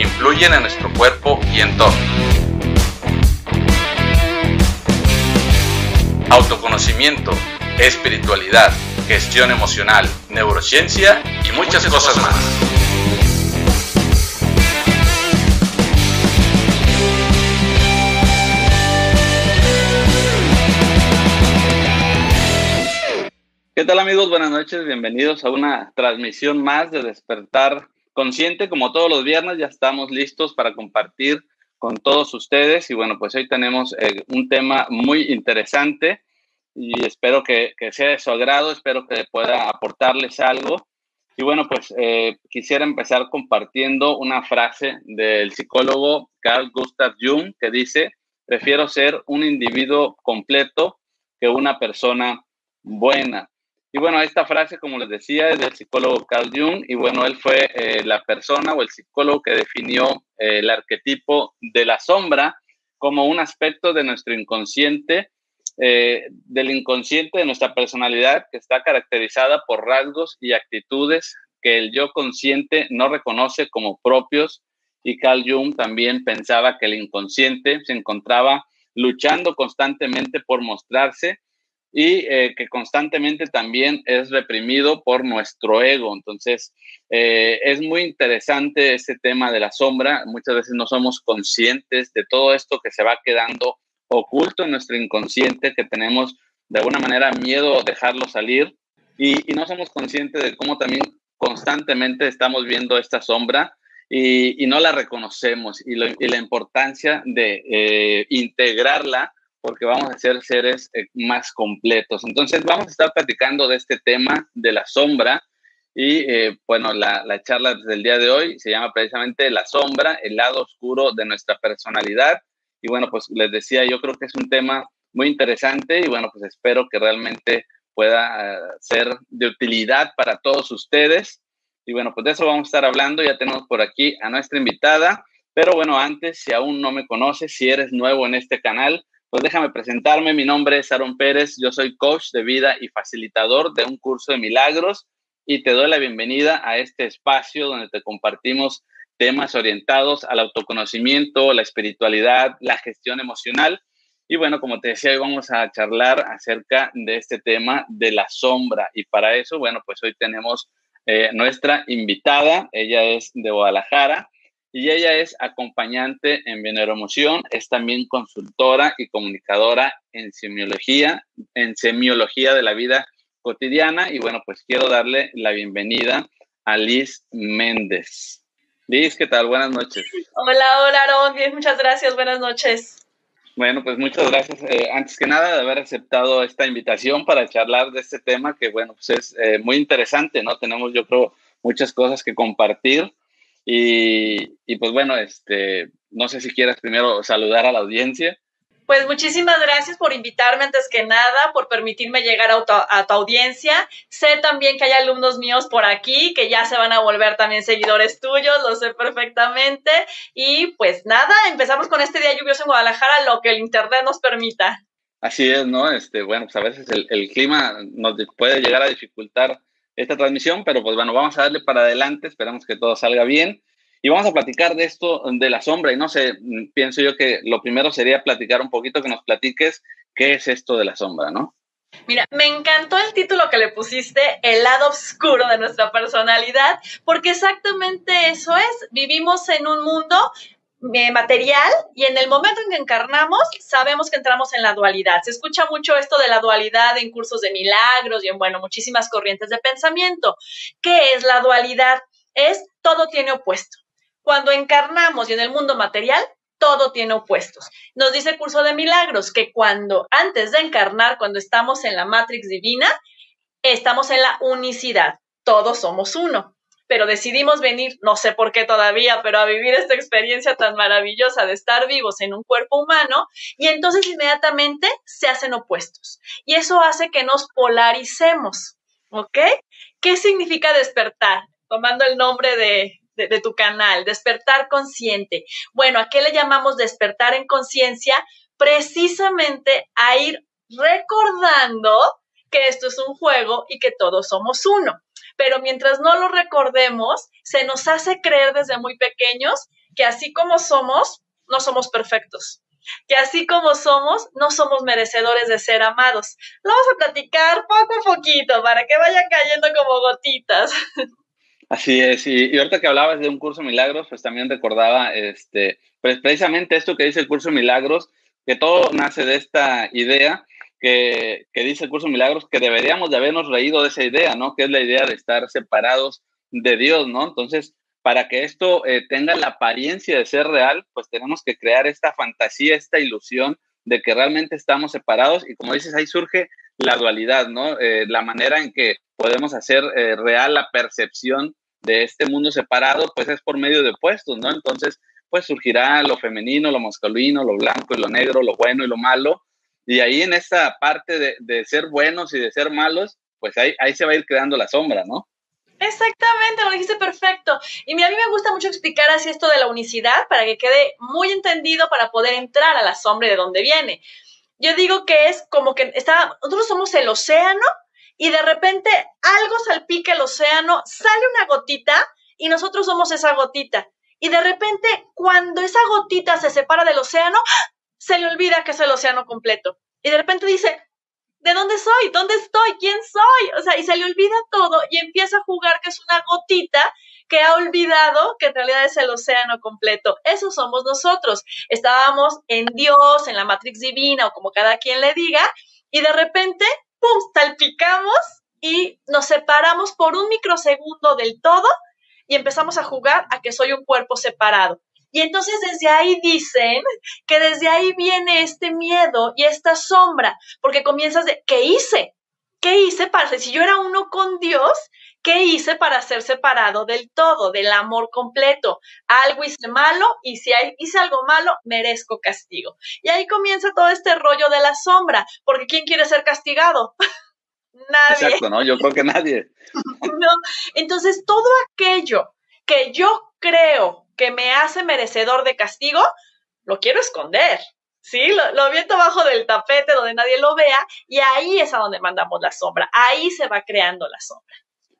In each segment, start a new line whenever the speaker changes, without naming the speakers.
influyen en nuestro cuerpo y entorno. Autoconocimiento, espiritualidad, gestión emocional, neurociencia y muchas, cosas más. ¿Qué tal amigos? Buenas noches, bienvenidos a una transmisión más de Despertar Consciente. Como todos los viernes ya estamos listos para compartir con todos ustedes y bueno, pues hoy tenemos eh, un tema muy interesante y espero que, sea de su agrado, espero que pueda aportarles algo. Y bueno, pues eh, quisiera empezar compartiendo una frase del psicólogo Carl Gustav Jung que dice, prefiero ser un individuo completo que una persona buena. Y bueno, esta frase, como les decía, es del psicólogo Carl Jung, y bueno, él fue eh, la persona o el psicólogo que definió eh, el arquetipo de la sombra como un aspecto de nuestro inconsciente, eh, del inconsciente de nuestra personalidad que está caracterizada por rasgos y actitudes que el yo consciente no reconoce como propios. Y Carl Jung también pensaba que el inconsciente se encontraba luchando constantemente por mostrarse y eh, que constantemente también es reprimido por nuestro ego. Entonces, eh, es muy interesante ese tema de la sombra. Muchas veces no somos conscientes de todo esto que se va quedando oculto en nuestro inconsciente, que tenemos de alguna manera miedo a dejarlo salir y, no somos conscientes de cómo también constantemente estamos viendo esta sombra y, no la reconocemos y, la importancia de eh, integrarla porque vamos a ser seres eh, más completos. Entonces vamos a estar platicando de este tema de la sombra y eh, bueno, la, la, charla del día de hoy se llama precisamente La sombra, el lado oscuro de nuestra personalidad. Y bueno, pues les decía, yo creo que es un tema muy interesante y bueno, pues espero que realmente pueda eh, ser de utilidad para todos ustedes. Y bueno, pues de eso vamos a estar hablando. Ya tenemos por aquí a nuestra invitada. Pero bueno, antes, si aún no me conoces, si eres nuevo en este canal, pues déjame presentarme, mi nombre es Aaron Pérez, yo soy coach de vida y facilitador de un curso de milagros y te doy la bienvenida a este espacio donde te compartimos temas orientados al autoconocimiento, la espiritualidad, la gestión emocional. Y bueno, como te decía, hoy vamos a charlar acerca de este tema de la sombra. Y para eso, bueno, pues hoy tenemos eh, nuestra invitada, ella es de Guadalajara, y ella es acompañante en Emoción, es también consultora y comunicadora en semiología, en semiología de la vida cotidiana y bueno, pues quiero darle la bienvenida a Liz Méndez. Liz, ¿qué tal? Buenas noches.
Hola, hola, Aaron. Bien, muchas gracias. Buenas noches.
Bueno, pues muchas gracias, eh, antes que nada, de haber aceptado esta invitación para charlar de este tema que, bueno, pues es eh, muy interesante, ¿no? Tenemos, yo creo, muchas cosas que compartir y, pues bueno, este, no sé si quieras primero saludar a la audiencia.
Pues muchísimas gracias por invitarme antes que nada, por permitirme llegar a tu, a tu, audiencia. Sé también que hay alumnos míos por aquí que ya se van a volver también seguidores tuyos, lo sé perfectamente. Y pues nada, empezamos con este día lluvioso en Guadalajara, lo que el Internet nos permita.
Así es, ¿no? Este, bueno, pues a veces el, el clima nos puede llegar a dificultar esta transmisión, pero pues bueno, vamos a darle para adelante, esperamos que todo salga bien. Y vamos a platicar de esto de la sombra. Y no sé, mm, pienso yo que lo primero sería platicar un poquito, que nos platiques qué es esto de la sombra, ¿no?
Mira, me encantó el título que le pusiste, El lado oscuro de nuestra personalidad, porque exactamente eso es. Vivimos en un mundo material y en el momento en que encarnamos sabemos que entramos en la dualidad. Se escucha mucho esto de la dualidad en cursos de milagros y en, bueno, muchísimas corrientes de pensamiento. ¿Qué es la dualidad? Es todo tiene opuesto. Cuando encarnamos y en el mundo material, todo tiene opuestos. Nos dice el curso de milagros que cuando antes de encarnar, cuando estamos en la matrix divina, estamos en la unicidad. Todos somos uno. Pero decidimos venir, no sé por qué todavía, pero a vivir esta experiencia tan maravillosa de estar vivos en un cuerpo humano y entonces inmediatamente se hacen opuestos. Y eso hace que nos polaricemos, ¿ok? ¿Qué significa despertar? Tomando el nombre de, de, tu canal, despertar consciente. Bueno, ¿a qué le llamamos despertar en conciencia? Precisamente a ir recordando que esto es un juego y que todos somos uno. Pero mientras no lo recordemos, se nos hace creer desde muy pequeños que así como somos, no somos perfectos. Que así como somos, no somos merecedores de ser amados. Lo vamos a platicar poco a poquito para que vaya cayendo como gotitas.
Así es, y, ahorita que hablabas de un curso Milagros, pues también recordaba este, pues precisamente esto que dice el curso Milagros, que todo nace de esta idea que, dice el curso Milagros, que deberíamos de habernos reído de esa idea, ¿no? Que es la idea de estar separados de Dios, ¿no? Entonces, para que esto eh, tenga la apariencia de ser real, pues tenemos que crear esta fantasía, esta ilusión de que realmente estamos separados y como dices, ahí surge la dualidad, ¿no? Eh, la manera en que podemos hacer eh, real la percepción de este mundo separado, pues es por medio de opuestos, ¿no? Entonces, pues surgirá lo femenino, lo masculino, lo blanco y lo negro, lo bueno y lo malo. Y ahí en esta parte de, de ser buenos y de ser malos, pues ahí, ahí se va a ir creando la sombra, ¿no?
Exactamente, lo dijiste perfecto. Y mira, a mí me gusta mucho explicar así esto de la unicidad para que quede muy entendido para poder entrar a la sombra de dónde viene. Yo digo que es como que está, nosotros somos el océano y de repente algo salpica el océano, sale una gotita y nosotros somos esa gotita. Y de repente, cuando esa gotita se separa del océano, se le olvida que es el océano completo. Y de repente dice, ¿de dónde soy? ¿Dónde estoy? ¿Quién soy? O sea, y se le olvida todo y empieza a jugar que es una gotita que ha olvidado que en realidad es el océano completo. Eso somos nosotros. Estábamos en Dios, en la Matrix divina o como cada quien le diga, y de repente ¡pum!, salpicamos y nos separamos por un microsegundo del todo y empezamos a jugar a que soy un cuerpo separado. Y entonces desde ahí dicen que desde ahí viene este miedo y esta sombra, porque comienzas de, ¿qué hice? ¿Qué hice para, si yo era uno con Dios, ¿qué hice para ser separado del todo, del amor completo? Algo hice malo y si hice algo malo, merezco castigo. Y ahí comienza todo este rollo de la sombra, porque ¿quién quiere ser castigado?
nadie. Exacto, ¿no? Yo creo que nadie.
no. Entonces, todo aquello que yo creo que me hace merecedor de castigo, lo quiero esconder. ¿sí? Lo, lo viento abajo del tapete donde nadie lo vea y ahí es a donde mandamos la sombra, ahí se va creando la sombra.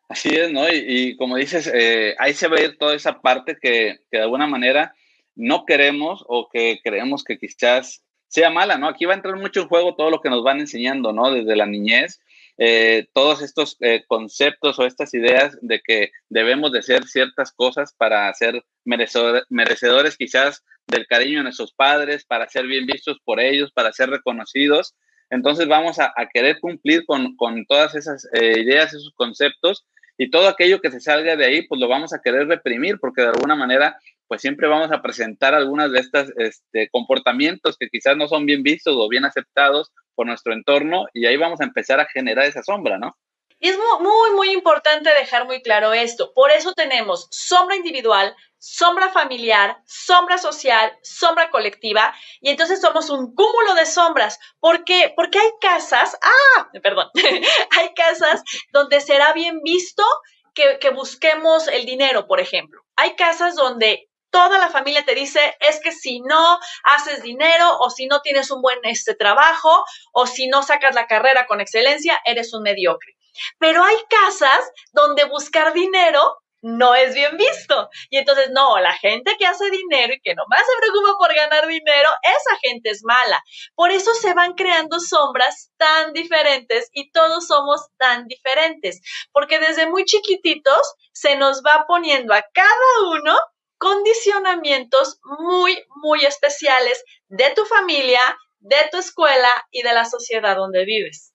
Así es, ¿no? Y, como dices, eh, ahí se va a ir toda esa parte que, que, de alguna manera no queremos o que creemos que quizás sea mala, ¿no? Aquí va a entrar mucho en juego todo lo que nos van enseñando, ¿no? Desde la niñez, eh, todos estos eh, conceptos o estas ideas de que debemos de hacer ciertas cosas para ser merecedores quizás del cariño de nuestros padres, para ser bien vistos por ellos, para ser reconocidos. Entonces vamos a, querer cumplir con, todas esas eh, ideas, esos conceptos y todo aquello que se salga de ahí, pues lo vamos a querer reprimir porque de alguna manera, pues siempre vamos a presentar algunas de estos este, comportamientos que quizás no son bien vistos o bien aceptados por nuestro entorno y ahí vamos a empezar a generar esa sombra, ¿no?
Y es muy, muy importante dejar muy claro esto. Por eso tenemos sombra individual, sombra familiar, sombra social, sombra colectiva, y entonces somos un cúmulo de sombras. ¿Por qué? Porque hay casas, ah, perdón, hay casas donde será bien visto que, que busquemos el dinero, por ejemplo. Hay casas donde toda la familia te dice es que si no haces dinero o si no tienes un buen este trabajo o si no sacas la carrera con excelencia, eres un mediocre. Pero hay casas donde buscar dinero no es bien visto. Y entonces, no, la gente que hace dinero y que nomás se preocupa por ganar dinero, esa gente es mala. Por eso se van creando sombras tan diferentes y todos somos tan diferentes. Porque desde muy chiquititos se nos va poniendo a cada uno condicionamientos muy, muy especiales de tu familia, de tu escuela y de la sociedad donde vives.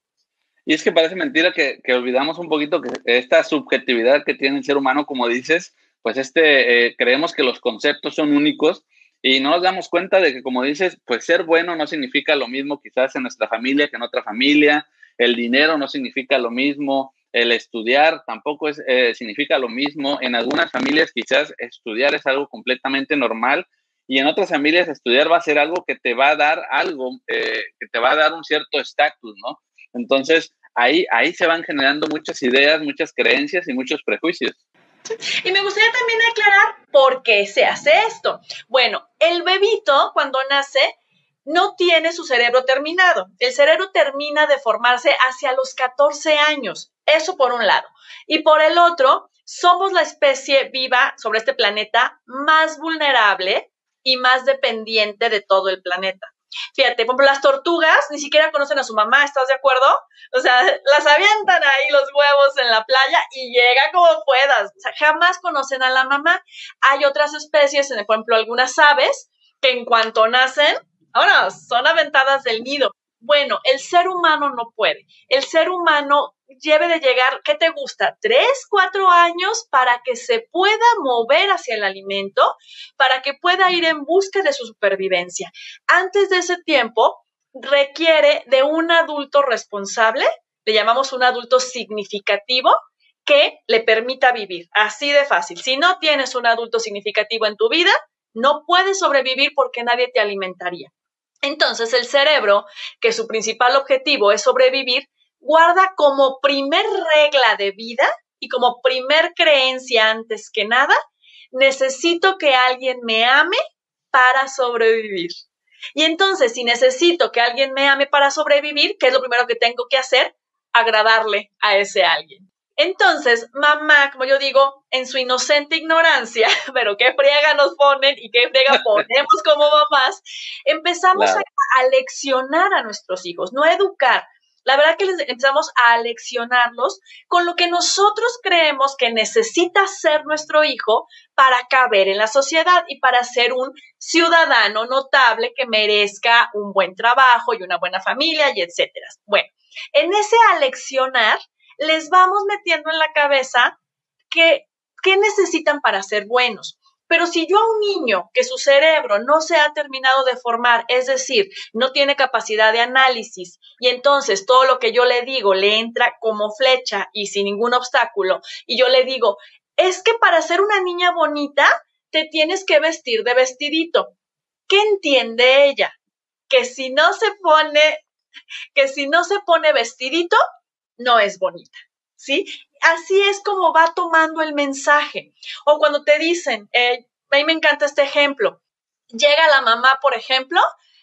Y es que parece mentira que, olvidamos un poquito que esta subjetividad que tiene el ser humano, como dices, pues este, eh, creemos que los conceptos son únicos y no nos damos cuenta de que, como dices, pues ser bueno no significa lo mismo quizás en nuestra familia que en otra familia, el dinero no significa lo mismo el estudiar tampoco es, eh, significa lo mismo. En algunas familias quizás estudiar es algo completamente normal y en otras familias estudiar va a ser algo que te va a dar algo, eh, que te va a dar un cierto estatus, ¿no? Entonces, ahí, ahí se van generando muchas ideas, muchas creencias y muchos prejuicios.
Y me gustaría también aclarar por qué se hace esto. Bueno, el bebito cuando nace no tiene su cerebro terminado. El cerebro termina de formarse hacia los 14 años. Eso por un lado. Y por el otro, somos la especie viva sobre este planeta más vulnerable y más dependiente de todo el planeta. Fíjate, por ejemplo, las tortugas ni siquiera conocen a su mamá, ¿estás de acuerdo? O sea, las avientan ahí los huevos en la playa y llega como puedas. O sea, jamás conocen a la mamá. Hay otras especies, por ejemplo, algunas aves, que en cuanto nacen, ahora son aventadas del nido. Bueno, el ser humano no puede. El ser humano debe de llegar, ¿qué te gusta? Tres, cuatro años para que se pueda mover hacia el alimento, para que pueda ir en busca de su supervivencia. Antes de ese tiempo, requiere de un adulto responsable, le llamamos un adulto significativo, que le permita vivir. Así de fácil. Si no tienes un adulto significativo en tu vida, no puedes sobrevivir porque nadie te alimentaría. Entonces el cerebro, que su principal objetivo es sobrevivir, guarda como primer regla de vida y como primer creencia antes que nada, necesito que alguien me ame para sobrevivir. Y entonces, si necesito que alguien me ame para sobrevivir, ¿qué es lo primero que tengo que hacer? Agradarle a ese alguien. Entonces, mamá, como yo digo, en su inocente ignorancia, pero qué friega nos ponen y qué friega ponemos como mamás, empezamos a, a, leccionar a nuestros hijos, no a educar. La verdad que les empezamos a leccionarlos con lo que nosotros creemos que necesita ser nuestro hijo para caber en la sociedad y para ser un ciudadano notable que merezca un buen trabajo y una buena familia y etcétera. Bueno, en ese aleccionar les vamos metiendo en la cabeza que, qué necesitan para ser buenos. Pero si yo a un niño que su cerebro no se ha terminado de formar, es decir, no tiene capacidad de análisis y entonces todo lo que yo le digo le entra como flecha y sin ningún obstáculo, y yo le digo, es que para ser una niña bonita te tienes que vestir de vestidito. ¿Qué entiende ella? Que si no se pone, que si no se pone vestidito, no es bonita, ¿sí? Así es como va tomando el mensaje. O cuando te dicen, eh, a mí me encanta este ejemplo, llega la mamá, por ejemplo,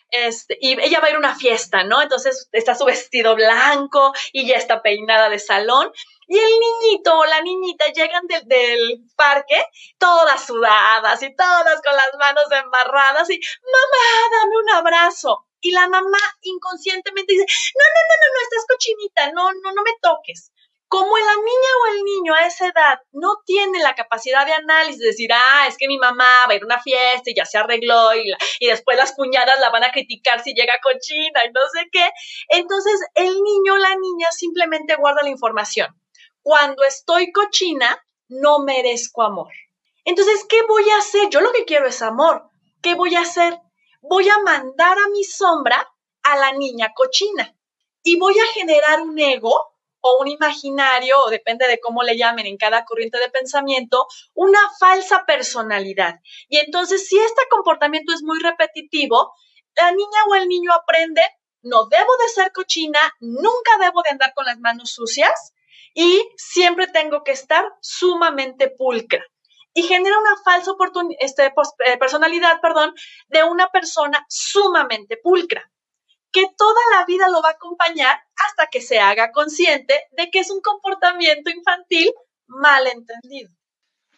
este, y ella va a ir a una fiesta, ¿no? Entonces está su vestido blanco y ya está peinada de salón. Y el niñito o la niñita llegan del parque todas sudadas y todas con las manos embarradas y, mamá, dame un abrazo y la mamá inconscientemente dice, no, no, no, no, no, estás cochinita, no, no, no me toques. Como la niña o el niño a esa edad no tiene la capacidad de análisis, de decir, ah, es que mi mamá va a ir a una fiesta y ya se arregló y, y después las cuñadas la van a criticar si llega cochina y no sé qué, entonces el niño o la niña simplemente guarda la información. Cuando estoy cochina, no merezco amor. Entonces, ¿qué voy a hacer? Yo lo que quiero es amor. ¿Qué voy a hacer? Voy a mandar a mi sombra a la niña cochina y voy a generar un ego o un imaginario, o depende de cómo le llamen en cada corriente de pensamiento, una falsa personalidad. Y entonces, si este comportamiento es muy repetitivo, la niña o el niño aprende, no debo de ser cochina, nunca debo de andar con las manos sucias y siempre tengo que estar sumamente pulcra y genera una falsa este, eh, personalidad perdón, de una persona sumamente pulcra, que toda la vida lo va a acompañar hasta que se haga consciente de que es un comportamiento infantil mal entendido.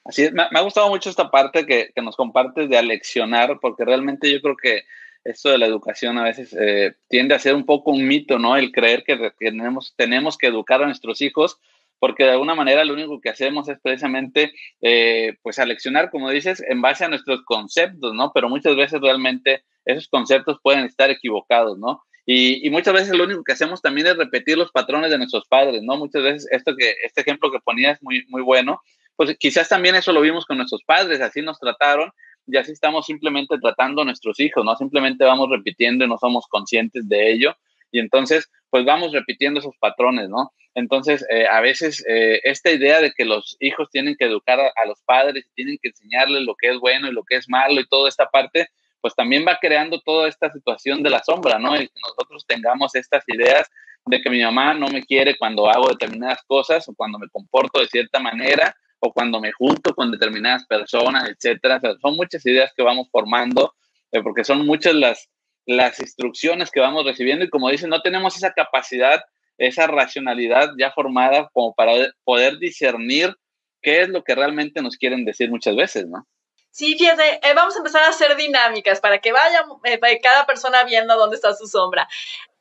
Así es, me, ha gustado mucho esta parte que, que, nos compartes de aleccionar, porque realmente yo creo que esto de la educación a veces eh, tiende a ser un poco un mito, ¿no? El creer que tenemos, tenemos que educar a nuestros hijos porque de alguna manera lo único que hacemos es precisamente, eh, pues, aleccionar, como dices, en base a nuestros conceptos, ¿no? Pero muchas veces realmente esos conceptos pueden estar equivocados, ¿no? Y, muchas veces lo único que hacemos también es repetir los patrones de nuestros padres, ¿no? Muchas veces esto que, este ejemplo que ponía es muy, muy bueno, pues quizás también eso lo vimos con nuestros padres, así nos trataron y así estamos simplemente tratando a nuestros hijos, ¿no? Simplemente vamos repitiendo y no somos conscientes de ello. Y entonces, pues vamos repitiendo esos patrones, ¿no? Entonces, eh, a veces eh, esta idea de que los hijos tienen que educar a, los padres, tienen que enseñarles lo que es bueno y lo que es malo y toda esta parte, pues también va creando toda esta situación de la sombra, ¿no? Y que nosotros tengamos estas ideas de que mi mamá no me quiere cuando hago determinadas cosas o cuando me comporto de cierta manera o cuando me junto con determinadas personas, etcétera. Son muchas ideas que vamos formando eh, porque son muchas las, las instrucciones que vamos recibiendo y como dicen, no tenemos esa capacidad, esa racionalidad ya formada como para poder discernir qué es lo que realmente nos quieren decir muchas veces, ¿no?
Sí, fíjate, eh, vamos a empezar a hacer dinámicas para que vaya eh, cada persona viendo dónde está su sombra.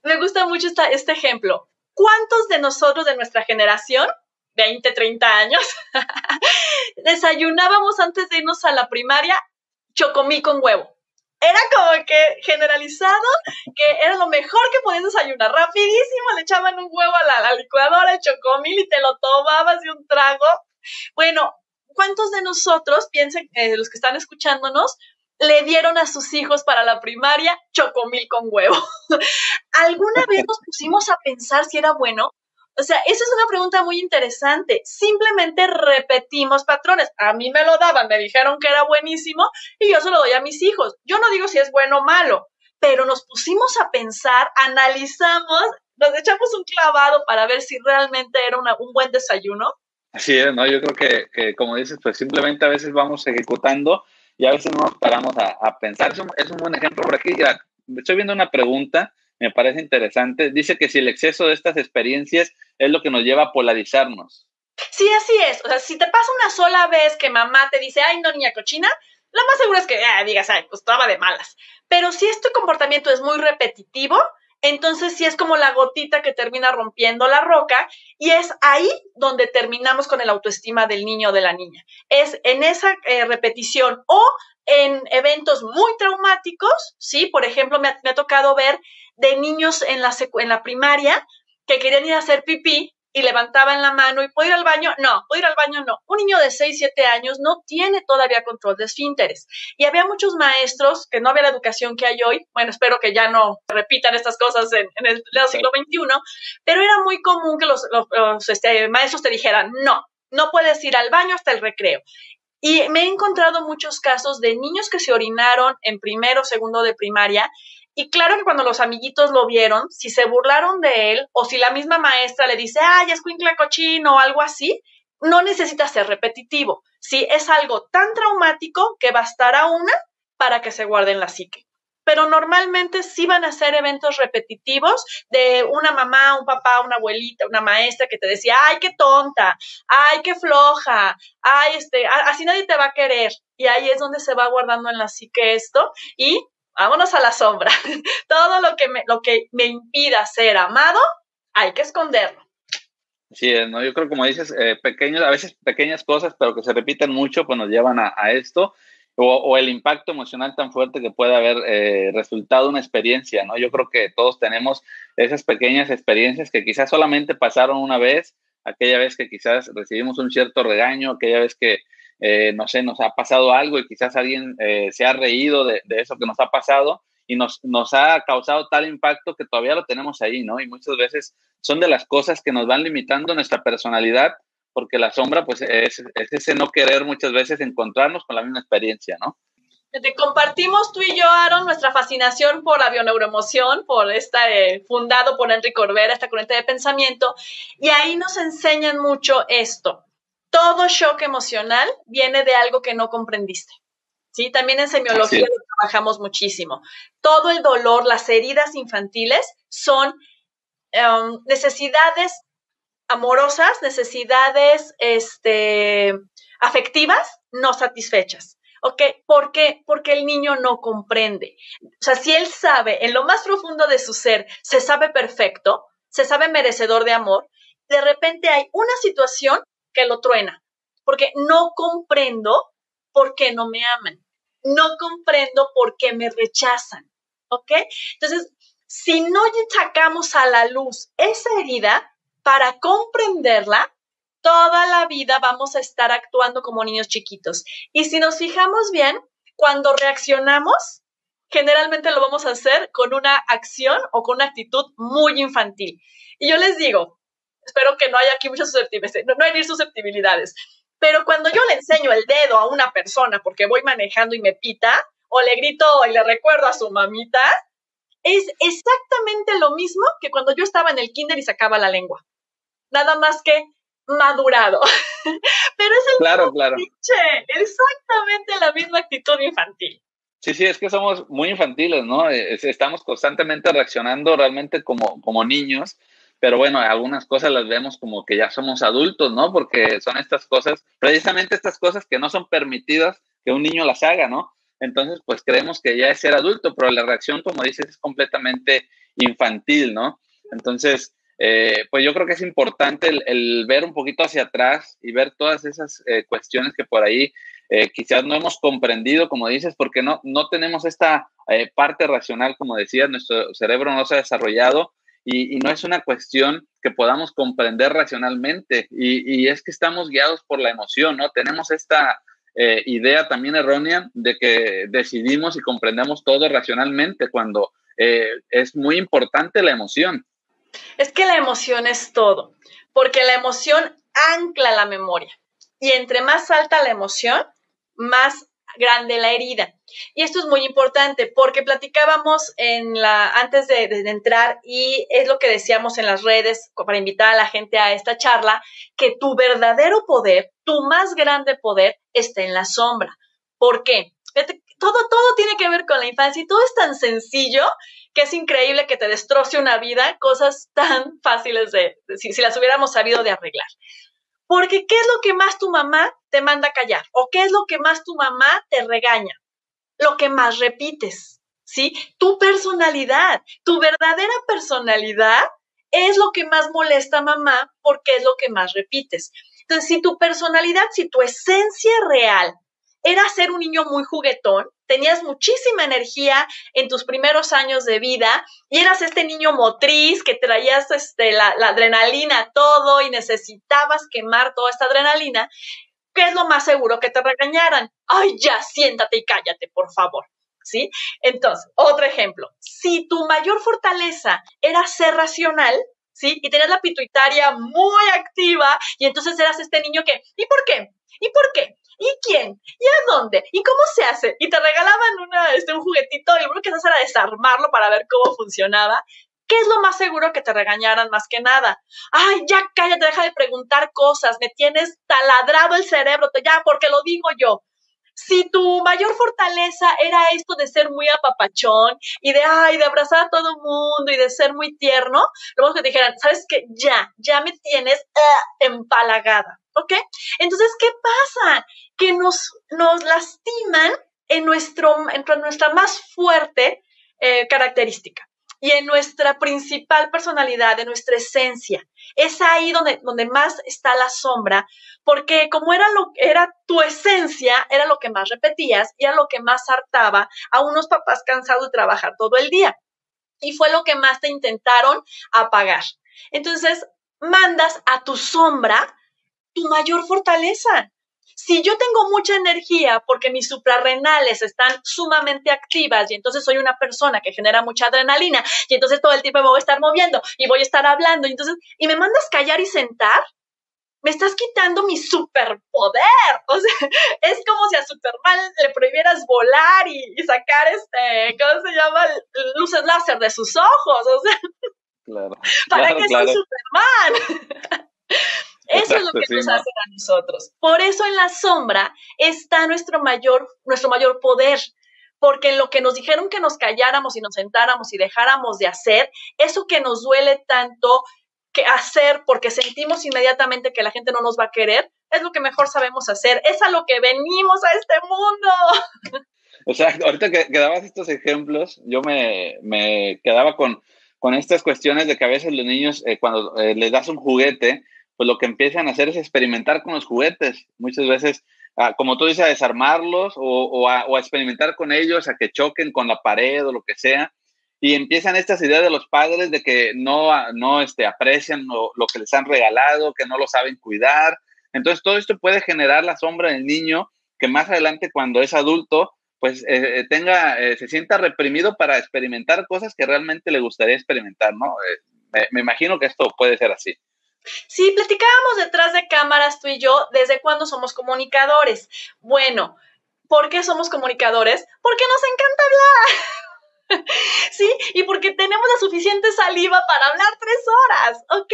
Me gusta mucho esta, este ejemplo. ¿Cuántos de nosotros de nuestra generación, 20, 30 años, desayunábamos antes de irnos a la primaria chocomí con huevo? Era como que generalizado, que era lo mejor que podías desayunar. Rapidísimo le echaban un huevo a la, licuadora, el chocomil y te lo tomabas de un trago. Bueno, ¿cuántos de nosotros, piensen, eh, los que están escuchándonos, le dieron a sus hijos para la primaria chocomil con huevo? ¿Alguna vez nos pusimos a pensar si era bueno? O sea, esa es una pregunta muy interesante. Simplemente repetimos patrones. A mí me lo daban, me dijeron que era buenísimo y yo se lo doy a mis hijos. Yo no digo si es bueno o malo, pero nos pusimos a pensar, analizamos, nos echamos un clavado para ver si realmente era un buen desayuno.
Así es, ¿no? Yo creo que, que, como dices, pues simplemente a veces vamos ejecutando y a veces no nos paramos a, a pensar. Es un, es un, buen ejemplo por aquí. Ya, estoy viendo una pregunta me parece interesante. Dice que si el exceso de estas experiencias es lo que nos lleva a polarizarnos.
Sí, así es. O sea, si te pasa una sola vez que mamá te dice, ay, no, niña cochina, lo más seguro es que ah, digas, ay, pues estaba de malas. Pero si este comportamiento es muy repetitivo, entonces sí es como la gotita que termina rompiendo la roca y es ahí donde terminamos con el autoestima del niño o de la niña. Es en esa eh, repetición o en eventos muy traumáticos, ¿sí? Por ejemplo, me ha, tocado ver de niños en la, en la primaria que querían ir a hacer pipí y levantaban la mano y ¿puedo ir al baño? No, ¿puedo ir al baño? No. Un niño de 6, 7 años no tiene todavía control de esfínteres. Y había muchos maestros que no había la educación que hay hoy. Bueno, espero que ya no repitan estas cosas en, el, siglo XXI, pero era muy común que los, este, maestros te dijeran, no, no puedes ir al baño hasta el recreo. Y me he encontrado muchos casos de niños que se orinaron en primero o segundo de primaria. Y claro que cuando los amiguitos lo vieron, si se burlaron de él o si la misma maestra le dice, ay, es cuincle cochino o algo así, no necesita ser repetitivo. Si es algo tan traumático que bastará una para que se guarde en la psique pero normalmente sí van a ser eventos repetitivos de una mamá, un papá, una abuelita, una maestra que te decía, ay, qué tonta, ay, qué floja, ay, este, así nadie te va a querer. Y ahí es donde se va guardando en la psique esto y vámonos a la sombra. Todo lo que me, lo que me impida ser amado, hay que esconderlo.
Sí, ¿no? Yo creo, como dices, eh, pequeños, a veces pequeñas cosas, pero que se repiten mucho, pues nos llevan a esto o, el impacto emocional tan fuerte que puede haber eh, resultado una experiencia, ¿no? Yo creo que todos tenemos esas pequeñas experiencias que quizás solamente pasaron una vez, aquella vez que quizás recibimos un cierto regaño, aquella vez que, eh, no sé, nos ha pasado algo y quizás alguien eh, se ha reído de, eso que nos ha pasado y nos, nos ha causado tal impacto que todavía lo tenemos ahí, ¿no? Y muchas veces son de las cosas que nos van limitando nuestra personalidad porque la sombra pues es, ese no querer muchas veces encontrarnos con la misma experiencia, ¿no?
Te compartimos tú y yo, Aaron, nuestra fascinación por la bioneuroemoción, por esta, eh, fundado por Enrique Corbera, esta corriente de pensamiento, y ahí nos enseñan mucho esto. Todo shock emocional viene de algo que no comprendiste. ¿sí? También en semiología trabajamos muchísimo. Todo el dolor, las heridas infantiles son um, necesidades amorosas, necesidades este, afectivas no satisfechas. ¿Ok? ¿Por qué? Porque el niño no comprende. O sea, si él sabe, en lo más profundo de su ser, se sabe perfecto, se sabe merecedor de amor, de repente hay una situación que lo truena, porque no comprendo por qué no me aman, no comprendo por qué me rechazan. ¿Ok? Entonces, si no sacamos a la luz esa herida, para comprenderla, toda la vida vamos a estar actuando como niños chiquitos. Y si nos fijamos bien, cuando reaccionamos, generalmente lo vamos a hacer con una acción o con una actitud muy infantil. Y yo les digo, espero que no haya aquí muchas susceptibilidades, no, no susceptibilidades, pero cuando yo le enseño el dedo a una persona porque voy manejando y me pita, o le grito y le recuerdo a su mamita, es exactamente lo mismo que cuando yo estaba en el kinder y sacaba la lengua. Nada más que madurado. Pero es el
claro, claro.
exactamente la misma actitud infantil.
Sí, sí, es que somos muy infantiles, ¿no? Estamos constantemente reaccionando realmente como, como niños pero bueno, algunas cosas las vemos como que ya somos adultos, ¿no? Porque son estas cosas, precisamente estas cosas que no son permitidas que un niño las haga, ¿no? Entonces, pues creemos que ya es ser adulto, pero la reacción, como dices, es completamente infantil, ¿no? Entonces, eh, pues yo creo que es importante el, ver un poquito hacia atrás y ver todas esas eh, cuestiones que por ahí eh, quizás no hemos comprendido, como dices, porque no, no tenemos esta parte racional, como decías, nuestro cerebro no se ha desarrollado y, no es una cuestión que podamos comprender racionalmente y, es que estamos guiados por la emoción, ¿no? Tenemos esta eh, idea también errónea de que decidimos y comprendemos todo racionalmente cuando eh, es muy importante la emoción.
Es que la emoción es todo, porque la emoción ancla la memoria y entre más alta la emoción, más grande la herida. Y esto es muy importante porque platicábamos en la, antes de, entrar y es lo que decíamos en las redes para invitar a la gente a esta charla, que tu verdadero poder, tu más grande poder está en la sombra. ¿Por qué? Todo, todo tiene que ver con la infancia y todo es tan sencillo que es increíble que te destroce una vida, cosas tan fáciles de, si, las hubiéramos sabido de arreglar. Porque ¿qué es lo que más tu mamá te manda callar? ¿O qué es lo que más tu mamá te regaña? Lo que más repites, ¿sí? Tu personalidad, tu verdadera personalidad es lo que más molesta a mamá porque es lo que más repites. Entonces, si tu personalidad, si tu esencia real era ser un niño muy juguetón, tenías muchísima energía en tus primeros años de vida y eras este niño motriz que traías este, la, la adrenalina todo y necesitabas quemar toda esta adrenalina, ¿qué es lo más seguro que te regañaran? Ay, ya, siéntate y cállate, por favor. ¿Sí? Entonces, otro ejemplo. Si tu mayor fortaleza era ser racional, ¿sí? Y tenías la pituitaria muy activa y entonces eras este niño que, ¿y por qué? ¿Y por qué? ¿Y quién? ¿Y a dónde? ¿Y cómo se hace? Y te regalaban una, este, un juguetito y lo que haces era desarmarlo para ver cómo funcionaba. ¿Qué es lo más seguro que te regañaran más que nada? Ay, ya cállate, deja de preguntar cosas, me tienes taladrado el cerebro, ya, porque lo digo yo. Si tu mayor fortaleza era esto de ser muy apapachón y de, ay, de abrazar a todo el mundo y de ser muy tierno, luego que te dijeran, ¿sabes qué? Ya, ya me tienes eh, empalagada, ¿ok? Entonces, ¿qué pasa? Que nos, nos lastiman en, nuestro, en nuestra más fuerte eh, característica y en nuestra principal personalidad, en nuestra esencia. Es ahí donde, donde más está la sombra, porque como era, lo, era tu esencia, era lo que más repetías y era lo que más hartaba a unos papás cansados de trabajar todo el día. Y fue lo que más te intentaron apagar. Entonces, mandas a tu sombra tu mayor fortaleza. Si yo tengo mucha energía porque mis suprarrenales están sumamente activas y entonces soy una persona que genera mucha adrenalina y entonces todo el tiempo me voy a estar moviendo y voy a estar hablando y entonces y me mandas callar y sentar, me estás quitando mi superpoder. O sea, es como si a Superman le prohibieras volar y, sacar este, ¿cómo se llama? Luces láser de sus ojos. O sea,
claro,
¿para qué soy Superman? Eso es lo que nos hacen a nosotros. Por eso en la sombra está nuestro mayor, nuestro mayor poder. Porque en lo que nos dijeron que nos calláramos y nos sentáramos y dejáramos de hacer, eso que nos duele tanto que hacer porque sentimos inmediatamente que la gente no nos va a querer, es lo que mejor sabemos hacer. Es a lo que venimos a este mundo.
O sea, ahorita que, dabas estos ejemplos, yo me, me quedaba con, con estas cuestiones de que a veces los niños, eh, cuando eh, les das un juguete, pues lo que empiezan a hacer es experimentar con los juguetes. Muchas veces, ah, como tú dices, a desarmarlos o, a, experimentar con ellos, a que choquen con la pared o lo que sea. Y empiezan estas ideas de los padres de que no, no este, aprecian lo, que les han regalado, que no lo saben cuidar. Entonces, todo esto puede generar la sombra del niño que más adelante, cuando es adulto, pues eh, tenga, eh, se sienta reprimido para experimentar cosas que realmente le gustaría experimentar, ¿no? Eh, me imagino que esto puede ser así.
Sí, platicábamos detrás de cámaras tú y yo desde cuándo somos comunicadores. Bueno, ¿por qué somos comunicadores? Porque nos encanta hablar. ¿sí? Y porque tenemos la suficiente saliva para hablar tres horas, ¿ok?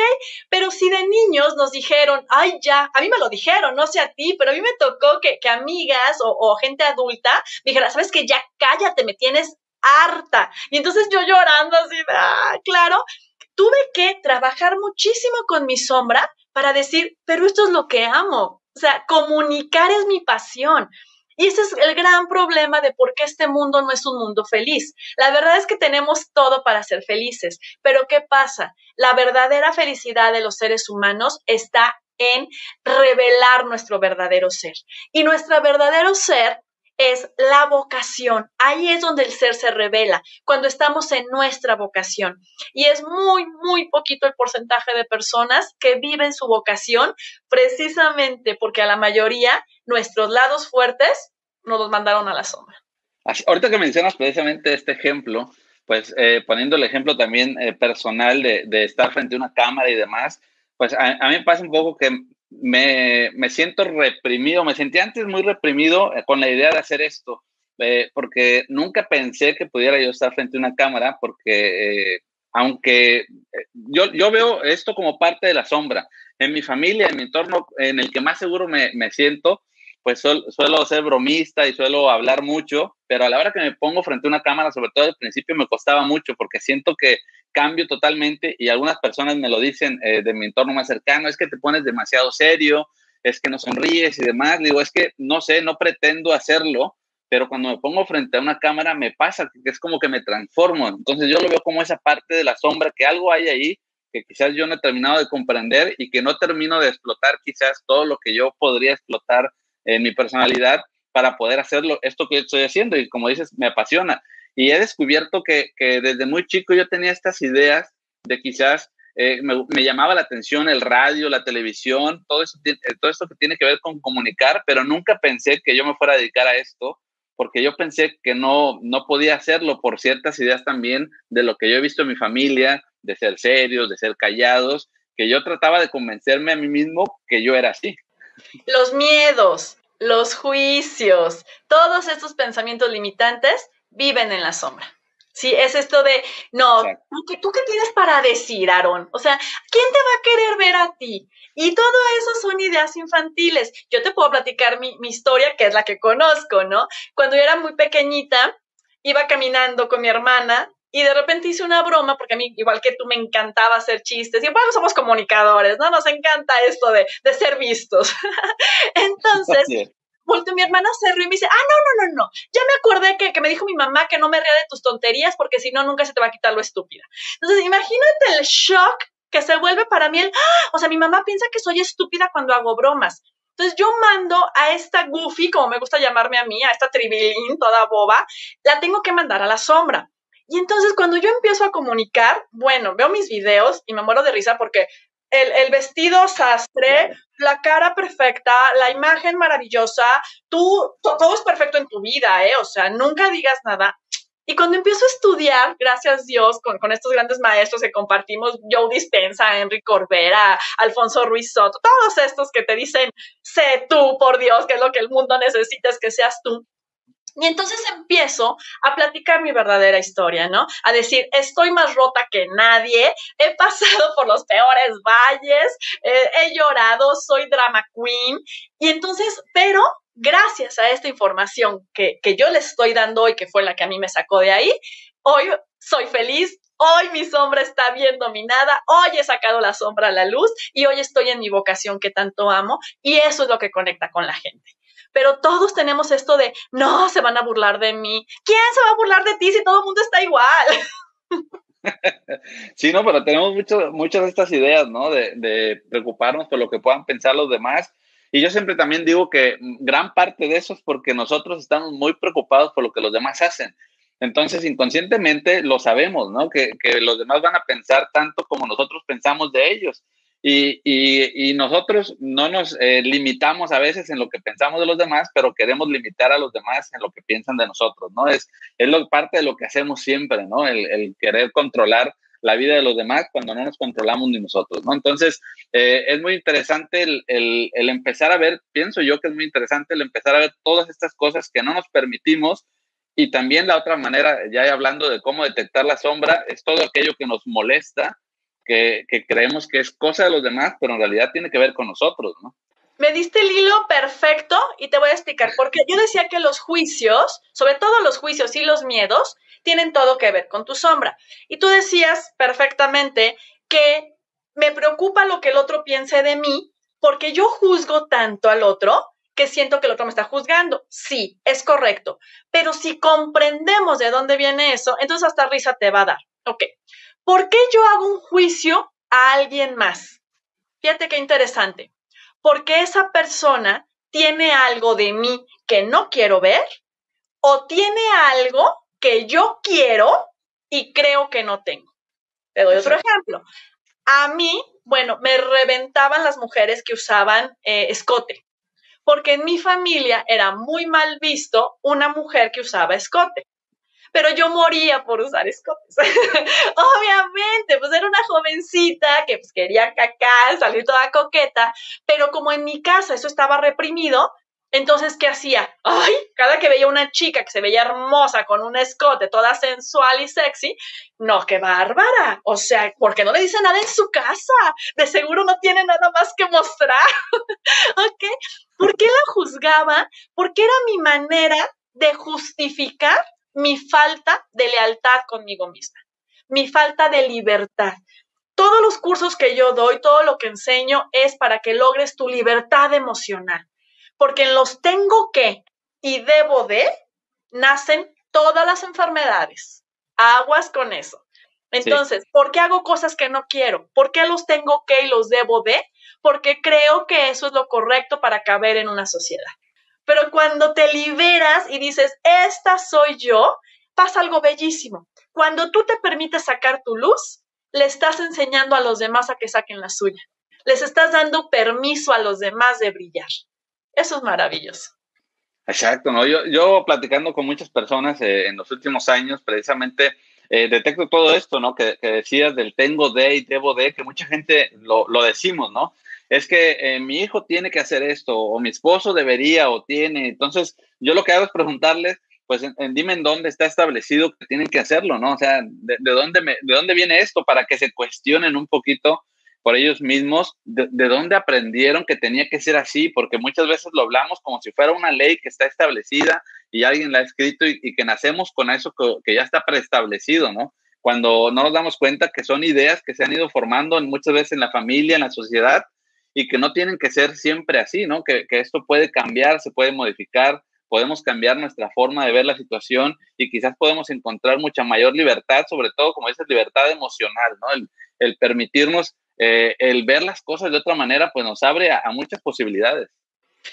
Pero si de niños nos dijeron, ay, ya, a mí me lo dijeron, no sé a ti, pero a mí me tocó que, amigas o, gente adulta dijera, sabes que ya cállate, me tienes harta. Y entonces yo llorando así, ah, claro, tuve que trabajar muchísimo con mi sombra para decir, pero esto es lo que amo. O sea, comunicar es mi pasión. Y ese es el gran problema de por qué este mundo no es un mundo feliz. La verdad es que tenemos todo para ser felices, pero ¿qué pasa? La verdadera felicidad de los seres humanos está en revelar nuestro verdadero ser. Y nuestro verdadero ser es la vocación. Ahí es donde el ser se revela, cuando estamos en nuestra vocación. Y es muy, muy poquito el porcentaje de personas que viven su vocación precisamente porque a la mayoría nuestros lados fuertes nos los mandaron a la sombra.
ahorita que mencionas precisamente este ejemplo, pues eh, poniendo el ejemplo también eh, personal de, de, estar frente a una cámara y demás, pues a, a mí me pasa un poco que me, me, siento reprimido, me sentí antes muy reprimido eh, con la idea de hacer esto, eh, porque nunca pensé que pudiera yo estar frente a una cámara, porque eh, aunque yo, yo veo esto como parte de la sombra, en mi familia, en mi entorno en el que más seguro me, me siento, pues suelo ser bromista y suelo hablar mucho, pero a la hora que me pongo frente a una cámara, sobre todo al principio me costaba mucho porque siento que cambio totalmente y algunas personas me lo dicen eh, de mi entorno más cercano, es que te pones demasiado serio, es que no sonríes y demás. Digo, es que no sé, no pretendo hacerlo, pero cuando me pongo frente a una cámara me pasa que es como que me transformo. Entonces yo lo veo como esa parte de la sombra, que algo hay ahí que quizás yo no he terminado de comprender y que no termino de explotar quizás todo lo que yo podría explotar en mi personalidad para poder hacerlo, esto que estoy haciendo y como dices, me apasiona. Y he descubierto que, que desde muy chico yo tenía estas ideas de quizás eh, me, me, llamaba la atención el radio, la televisión, todo, eso, eh, todo esto que tiene que ver con comunicar, pero nunca pensé que yo me fuera a dedicar a esto, porque yo pensé que no, no podía hacerlo por ciertas ideas también de lo que yo he visto en mi familia, de ser serios, de ser callados, que yo trataba de convencerme a mí mismo que yo era así.
Los miedos, los juicios, todos estos pensamientos limitantes viven en la sombra. Sí, es esto de, no, ¿tú qué, tienes para decir, Aaron? O sea, ¿quién te va a querer ver a ti? Y todo eso son ideas infantiles. Yo te puedo platicar mi, mi historia, que es la que conozco, ¿no? Cuando yo era muy pequeñita, iba caminando con mi hermana y de repente hice una broma, porque a mí, igual que tú, me encantaba hacer chistes. Y bueno, somos comunicadores, ¿no? Nos encanta esto de, de ser vistos. Entonces, volteó mi hermana se rió y me dice, ah, no, no, no, no, ya me acordé que, que me dijo mi mamá que no me ría de tus tonterías porque si no, nunca se te va a quitar lo estúpida. Entonces, imagínate el shock que se vuelve para mí el, ¡ah! o sea, mi mamá piensa que soy estúpida cuando hago bromas. Entonces yo mando a esta Goofy, como me gusta llamarme a mí, a esta tribilín toda boba, la tengo que mandar a la sombra. Y entonces cuando yo empiezo a comunicar, bueno, veo mis videos y me muero de risa porque el, vestido sastre, la cara perfecta, la imagen maravillosa, tú, todo es perfecto en tu vida, ¿eh? O sea, nunca digas nada. Y cuando empiezo a estudiar, gracias a Dios, con, con, estos grandes maestros que compartimos, Joe Dispensa, Enrique Corbera, Alfonso Ruiz Soto, todos estos que te dicen, sé tú, por Dios, que es lo que el mundo necesita, es que seas tú. Y entonces empiezo a platicar mi verdadera historia, ¿no? A decir, estoy más rota que nadie, he pasado por los peores valles, eh, he llorado, soy drama queen. Y entonces, pero gracias a esta información que, que yo les estoy dando hoy, que fue la que a mí me sacó de ahí, hoy soy feliz, hoy mi sombra está bien dominada, hoy he sacado la sombra a la luz y hoy estoy en mi vocación que tanto amo y eso es lo que conecta con la gente pero todos tenemos esto de, no, se van a burlar de mí. ¿Quién se va a burlar de ti si todo el mundo está igual?
Sí, no, pero tenemos mucho, muchas de estas ideas, ¿no? De, de, preocuparnos por lo que puedan pensar los demás. Y yo siempre también digo que gran parte de eso es porque nosotros estamos muy preocupados por lo que los demás hacen. Entonces, inconscientemente lo sabemos, ¿no? Que, que los demás van a pensar tanto como nosotros pensamos de ellos. Y, nosotros no nos eh, limitamos a veces en lo que pensamos de los demás, pero queremos limitar a los demás en lo que piensan de nosotros, ¿no? Es, es lo, parte de lo que hacemos siempre, ¿no? El, el querer controlar la vida de los demás cuando no nos controlamos ni nosotros, ¿no? Entonces, eh, es muy interesante el, el, empezar a ver, pienso yo que es muy interesante el empezar a ver todas estas cosas que no nos permitimos y también la otra manera, ya hablando de cómo detectar la sombra, es todo aquello que nos molesta que, creemos que es cosa de los demás, pero en realidad tiene que ver con nosotros, ¿no?
Me diste el hilo perfecto y te voy a explicar, porque yo decía que los juicios, sobre todo los juicios y los miedos, tienen todo que ver con tu sombra. Y tú decías perfectamente que me preocupa lo que el otro piense de mí, porque yo juzgo tanto al otro que siento que el otro me está juzgando. Sí, es correcto. Pero si comprendemos de dónde viene eso, entonces hasta risa te va a dar. Ok. ¿Por qué yo hago un juicio a alguien más? Fíjate qué interesante. Porque esa persona tiene algo de mí que no quiero ver o tiene algo que yo quiero y creo que no tengo. Te doy otro ejemplo. A mí, bueno, me reventaban las mujeres que usaban eh, escote, porque en mi familia era muy mal visto una mujer que usaba escote pero yo moría por usar escotes. Obviamente, pues era una jovencita que pues, quería cacar, salir toda coqueta, pero como en mi casa eso estaba reprimido, entonces, ¿qué hacía? Ay, cada que veía una chica que se veía hermosa con un escote, toda sensual y sexy, no, qué bárbara. O sea, ¿por qué no le dice nada en su casa? De seguro no tiene nada más que mostrar. ¿Ok? ¿Por qué la juzgaba? Porque era mi manera de justificar mi falta de lealtad conmigo misma, mi falta de libertad. Todos los cursos que yo doy, todo lo que enseño es para que logres tu libertad emocional, porque en los tengo que y debo de nacen todas las enfermedades. Aguas con eso. Entonces, ¿por qué hago cosas que no quiero? ¿Por qué los tengo que y los debo de? Porque creo que eso es lo correcto para caber en una sociedad. Pero cuando te liberas y dices, esta soy yo, pasa algo bellísimo. Cuando tú te permites sacar tu luz, le estás enseñando a los demás a que saquen la suya. Les estás dando permiso a los demás de brillar. Eso es maravilloso.
Exacto, ¿no? Yo, yo platicando con muchas personas eh, en los últimos años, precisamente eh, detecto todo esto, ¿no? Que, que, decías del tengo de y debo de, que mucha gente lo, lo decimos, ¿no? Es que eh, mi hijo tiene que hacer esto, o mi esposo debería, o tiene. Entonces, yo lo que hago es preguntarles, pues en, dime en dónde está establecido que tienen que hacerlo, ¿no? O sea, de, dónde, me, de dónde viene esto para que se cuestionen un poquito por ellos mismos, de, dónde aprendieron que tenía que ser así, porque muchas veces lo hablamos como si fuera una ley que está establecida y alguien la ha escrito y, que nacemos con eso que ya está preestablecido, ¿no? Cuando no nos damos cuenta que son ideas que se han ido formando muchas veces en la familia, en la sociedad, y que no tienen que ser siempre así, ¿no? Que, que, esto puede cambiar, se puede modificar, podemos cambiar nuestra forma de ver la situación y quizás podemos encontrar mucha mayor libertad, sobre todo, como dices, libertad emocional, ¿no? El, permitirnos eh, el ver las cosas de otra manera, pues nos abre a muchas posibilidades.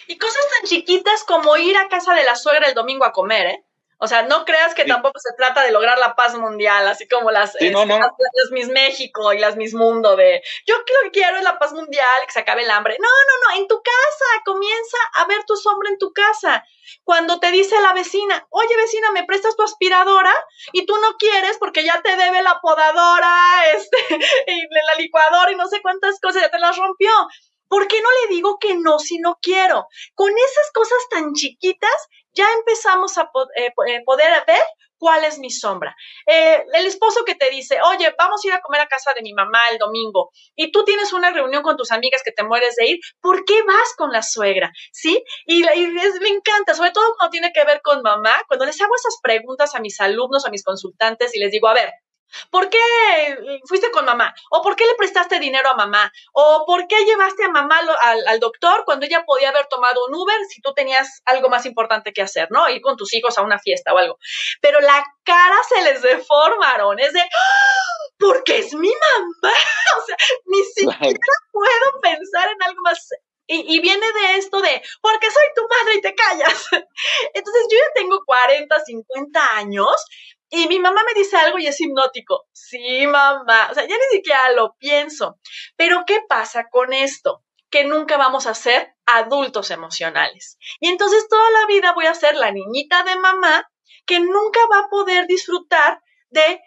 Y cosas tan chiquitas como ir a casa de la suegra el domingo a comer, ¿eh? O sea, no creas que tampoco se trata de lograr la paz mundial, así como las, sí, no, no. las, las, Miss México y las Miss Mundo de yo lo que quiero es la paz mundial, que se acabe el hambre. No, no, no, en tu casa, comienza a ver tu sombra en tu casa. Cuando te dice la vecina, oye vecina, ¿me prestas tu aspiradora? Y tú no quieres porque ya te debe la podadora, este, y la licuadora y no sé cuántas cosas, ya te las rompió. ¿Por qué no le digo que no si no quiero? Con esas cosas tan chiquitas ya empezamos a eh, eh, poder ver cuál es mi sombra. Eh, el esposo que te dice, oye, vamos a ir a comer a casa de mi mamá el domingo y tú tienes una reunión con tus amigas que te mueres de ir, ¿por qué vas con la suegra? ¿Sí? Y, y me encanta, sobre todo cuando tiene que ver con mamá, cuando les hago esas preguntas a mis alumnos, a mis consultantes y les digo, a ver, ¿Por qué fuiste con mamá? ¿O por qué le prestaste dinero a mamá? ¿O por qué llevaste a mamá al, al, doctor cuando ella podía haber tomado un Uber si tú tenías algo más importante que hacer, ¿no? Ir con tus hijos a una fiesta o algo. Pero la cara se les deformaron, es de, ¡Ah! porque es mi mamá. O sea, ni siquiera puedo pensar en algo más y, y, viene de esto de, porque soy tu madre y te callas. Entonces yo ya tengo 40, 50 años Y mi mamá me dice algo y es hipnótico. Sí, mamá. O sea, ya ni siquiera lo pienso. Pero ¿qué pasa con esto? Que nunca vamos a ser adultos emocionales. Y entonces toda la vida voy a ser la niñita de mamá que nunca va a poder disfrutar de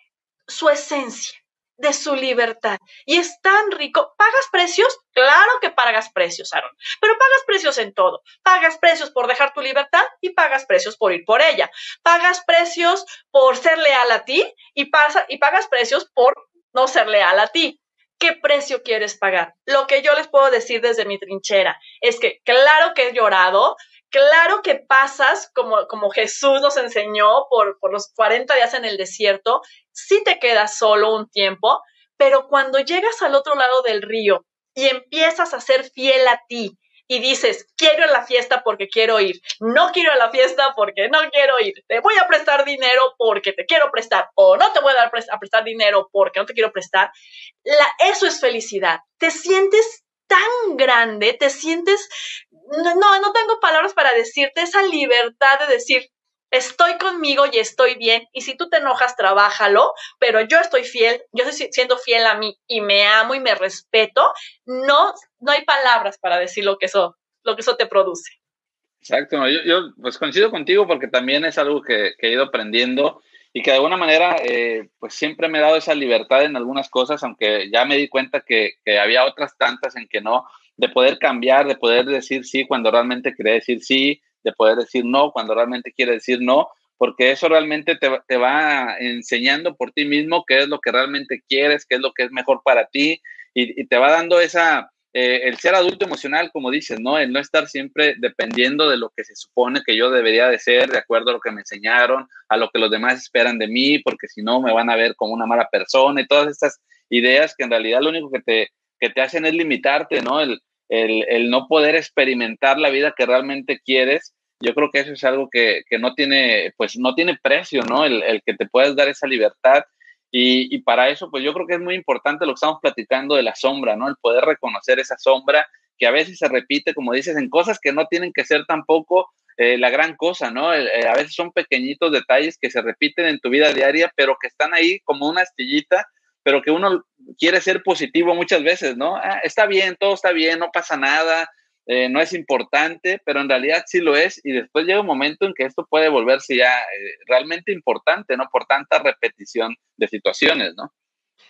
su esencia de su libertad. Y es tan rico. ¿Pagas precios? Claro que pagas precios, Aaron. Pero pagas precios en todo. Pagas precios por dejar tu libertad y pagas precios por ir por ella. Pagas precios por ser leal a ti y, pasa, y pagas precios por no ser leal a ti. ¿Qué precio quieres pagar? Lo que yo les puedo decir desde mi trinchera es que claro que he llorado, Claro que pasas, como, como Jesús nos enseñó por, por los 40 días en el desierto, sí te quedas solo un tiempo, pero cuando llegas al otro lado del río y empiezas a ser fiel a ti y dices, quiero a la fiesta porque quiero ir, no quiero a la fiesta porque no quiero ir, te voy a prestar dinero porque te quiero prestar o no te voy a dar a prestar dinero porque no te quiero prestar, eso es felicidad. Te sientes tan grande, te sientes, no, no tengo palabras para decirte esa libertad de decir, estoy conmigo y estoy bien, y si tú te enojas, trabájalo, pero yo estoy fiel, yo estoy siendo fiel a mí y me amo y me respeto, no, no hay palabras para decir lo que eso, lo que eso te produce.
Exacto, yo, pues coincido contigo porque también es algo que, que he ido aprendiendo y que de alguna manera eh, pues siempre me he dado esa libertad en algunas cosas, aunque ya me di cuenta que, que, había otras tantas en que no, de poder cambiar, de poder decir sí cuando realmente quería decir sí, de poder decir no cuando realmente quiere decir no, porque eso realmente te, te va enseñando por ti mismo qué es lo que realmente quieres, qué es lo que es mejor para ti y, y te va dando esa, eh, el ser adulto emocional, como dices, ¿no? El no estar siempre dependiendo de lo que se supone que yo debería de ser, de acuerdo a lo que me enseñaron, a lo que los demás esperan de mí, porque si no me van a ver como una mala persona y todas estas ideas que en realidad lo único que te, que te hacen es limitarte, ¿no? El, el, el no poder experimentar la vida que realmente quieres. Yo creo que eso es algo que, que no tiene, pues no tiene precio, ¿no? El, el que te puedas dar esa libertad y, para eso, pues yo creo que es muy importante lo que estamos platicando de la sombra, ¿no? El poder reconocer esa sombra que a veces se repite, como dices, en cosas que no tienen que ser tampoco eh, la gran cosa, ¿no? Eh, a veces son pequeñitos detalles que se repiten en tu vida diaria, pero que están ahí como una astillita, pero que uno quiere ser positivo muchas veces, ¿no? Ah, está bien, todo está bien, no pasa nada, eh, no es importante, pero en realidad sí lo es y después llega un momento en que esto puede volverse ya eh, realmente importante, ¿no? Por tanta repetición de situaciones, ¿no?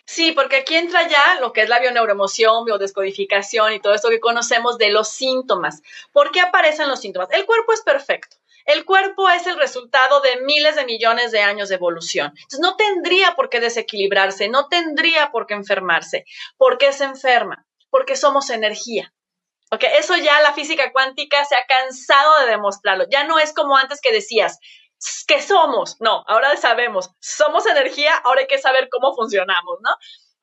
Sí, porque aquí entra ya lo que es la bioneuroemoción, biodescodificación y todo esto que conocemos de los síntomas. ¿Por qué aparecen los síntomas? El cuerpo es perfecto. El cuerpo es el resultado de miles de millones de años de evolución. Entonces, no tendría por qué desequilibrarse, no tendría por qué enfermarse. ¿Por qué se enferma? Porque somos energía. Ok, eso ya la física cuántica se ha cansado de demostrarlo. Ya no es como antes que decías, que somos? No, ahora sabemos, somos energía, ahora hay que saber cómo funcionamos, ¿no?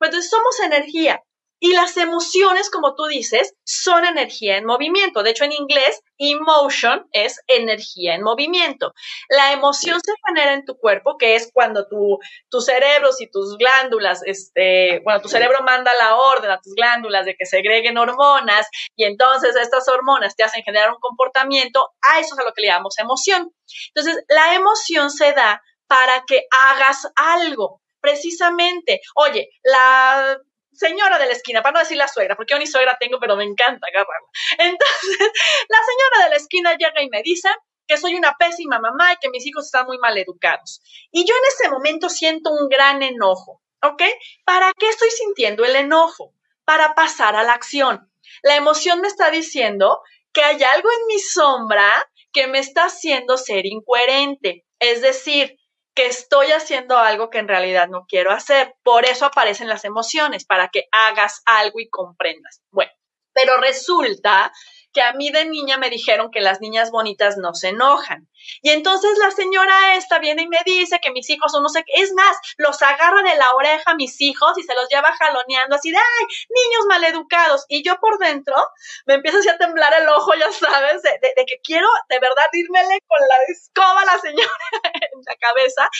Entonces somos energía. Y las emociones, como tú dices, son energía en movimiento. De hecho, en inglés, emotion es energía en movimiento. La emoción se genera en tu cuerpo, que es cuando tu, tus cerebros y tus glándulas, este, bueno, tu cerebro manda la orden a tus glándulas de que segreguen hormonas y entonces estas hormonas te hacen generar un comportamiento. A eso es a lo que le llamamos emoción. Entonces, la emoción se da para que hagas algo precisamente, oye, la señora de la esquina, para no decir la suegra, porque yo ni suegra tengo, pero me encanta agarrarla. Entonces, la señora de la esquina llega y me dice que soy una pésima mamá y que mis hijos están muy mal educados. Y yo en ese momento siento un gran enojo, ¿ok? ¿Para qué estoy sintiendo el enojo? Para pasar a la acción. La emoción me está diciendo que hay algo en mi sombra que me está haciendo ser incoherente. Es decir, que estoy haciendo algo que en realidad no quiero hacer. Por eso aparecen las emociones, para que hagas algo y comprendas. Bueno, pero resulta que a mí de niña me dijeron que las niñas bonitas no se enojan. Y entonces la señora esta viene y me dice que mis hijos son no sé qué. Es más, los agarra de la oreja a mis hijos y se los lleva jaloneando así de, ay, niños maleducados. Y yo por dentro me empiezo así a temblar el ojo, ya sabes, de, que quiero de verdad irmele con la escoba a la señora en la cabeza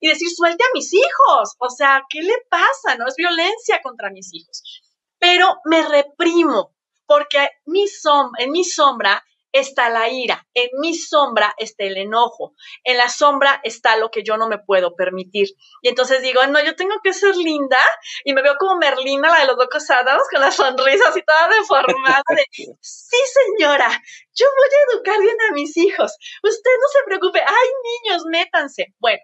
y decir, suelte a mis hijos. O sea, ¿qué le pasa? No es violencia contra mis hijos. Pero me reprimo porque mi en mi sombra está la ira, en mi sombra está el enojo, en la sombra está lo que yo no me puedo permitir. Y entonces digo, no, yo tengo que ser linda y me veo como Merlina, la de los locos Adams, con la sonrisa así toda deformada. sí, señora, yo voy a educar bien a mis hijos. Usted no se preocupe. Ay, niños, métanse. Bueno,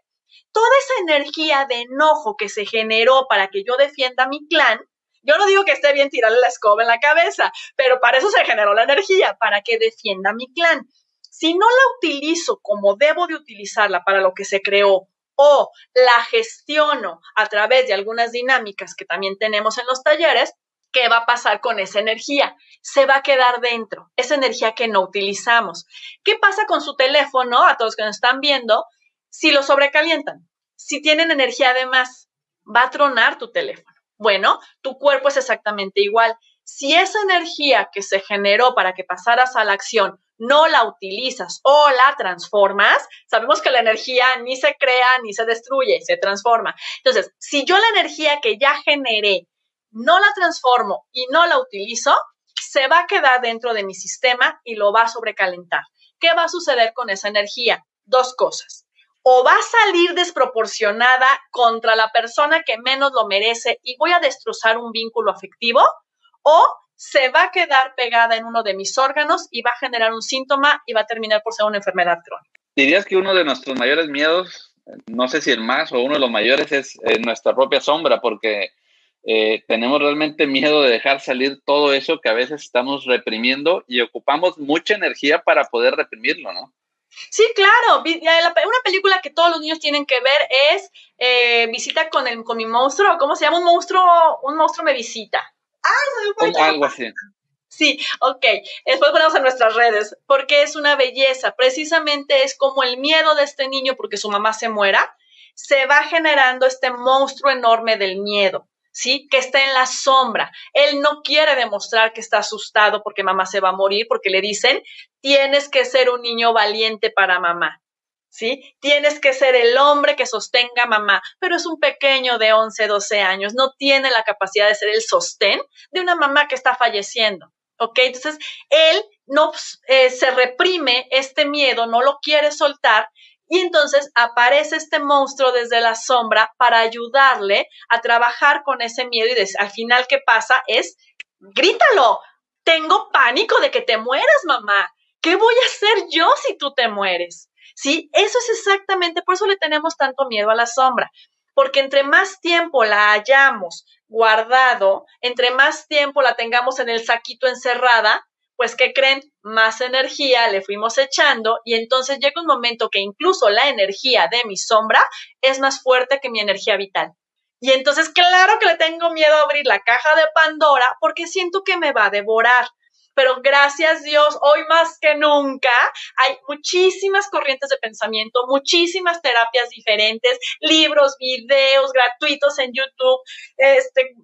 toda esa energía de enojo que se generó para que yo defienda mi clan, yo no digo que esté bien tirarle la escoba en la cabeza, pero para eso se generó la energía, para que defienda mi clan. Si no la utilizo como debo de utilizarla para lo que se creó o la gestiono a través de algunas dinámicas que también tenemos en los talleres, ¿qué va a pasar con esa energía? Se va a quedar dentro, esa energía que no utilizamos. ¿Qué pasa con su teléfono, a todos que nos están viendo, si lo sobrecalientan? Si tienen energía de más, va a tronar tu teléfono. Bueno, tu cuerpo es exactamente igual. Si esa energía que se generó para que pasaras a la acción no la utilizas o la transformas, sabemos que la energía ni se crea ni se destruye, se transforma. Entonces, si yo la energía que ya generé no la transformo y no la utilizo, se va a quedar dentro de mi sistema y lo va a sobrecalentar. ¿Qué va a suceder con esa energía? Dos cosas o va a salir desproporcionada contra la persona que menos lo merece y voy a destrozar un vínculo afectivo, o se va a quedar pegada en uno de mis órganos y va a generar un síntoma y va a terminar por ser una enfermedad crónica.
¿Dirías que uno de nuestros mayores miedos, no sé si el más o uno de los mayores, es eh, nuestra propia sombra? Porque eh, tenemos realmente miedo de dejar salir todo eso que a veces estamos reprimiendo y ocupamos mucha energía para poder reprimirlo, ¿no?
Sí, claro. Una película que todos los niños tienen que ver es eh, Visita con, el, con mi monstruo. ¿Cómo se llama? Un monstruo, un monstruo me visita.
¡Ay, Algo así.
Sí, ok. Después ponemos en nuestras redes, porque es una belleza. Precisamente es como el miedo de este niño porque su mamá se muera, se va generando este monstruo enorme del miedo. ¿Sí? Que está en la sombra. Él no quiere demostrar que está asustado porque mamá se va a morir, porque le dicen, tienes que ser un niño valiente para mamá. ¿Sí? Tienes que ser el hombre que sostenga a mamá, pero es un pequeño de 11, 12 años, no tiene la capacidad de ser el sostén de una mamá que está falleciendo. ¿Ok? Entonces, él no eh, se reprime este miedo, no lo quiere soltar y entonces aparece este monstruo desde la sombra para ayudarle a trabajar con ese miedo y al final qué pasa es, grítalo, tengo pánico de que te mueras, mamá. ¿Qué voy a hacer yo si tú te mueres? Sí, eso es exactamente, por eso le tenemos tanto miedo a la sombra, porque entre más tiempo la hayamos guardado, entre más tiempo la tengamos en el saquito encerrada, pues ¿qué creen? Más energía le fuimos echando y entonces llega un momento que incluso la energía de mi sombra es más fuerte que mi energía vital. Y entonces claro que le tengo miedo a abrir la caja de Pandora porque siento que me va a devorar. Pero gracias Dios, hoy más que nunca hay muchísimas corrientes de pensamiento, muchísimas terapias diferentes, libros, videos gratuitos en YouTube, este,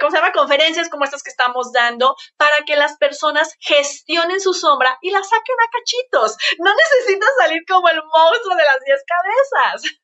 ¿cómo se llama? Conferencias como estas que estamos dando para que las personas gestionen su sombra y la saquen a cachitos. No necesitas salir como el monstruo de las diez cabezas.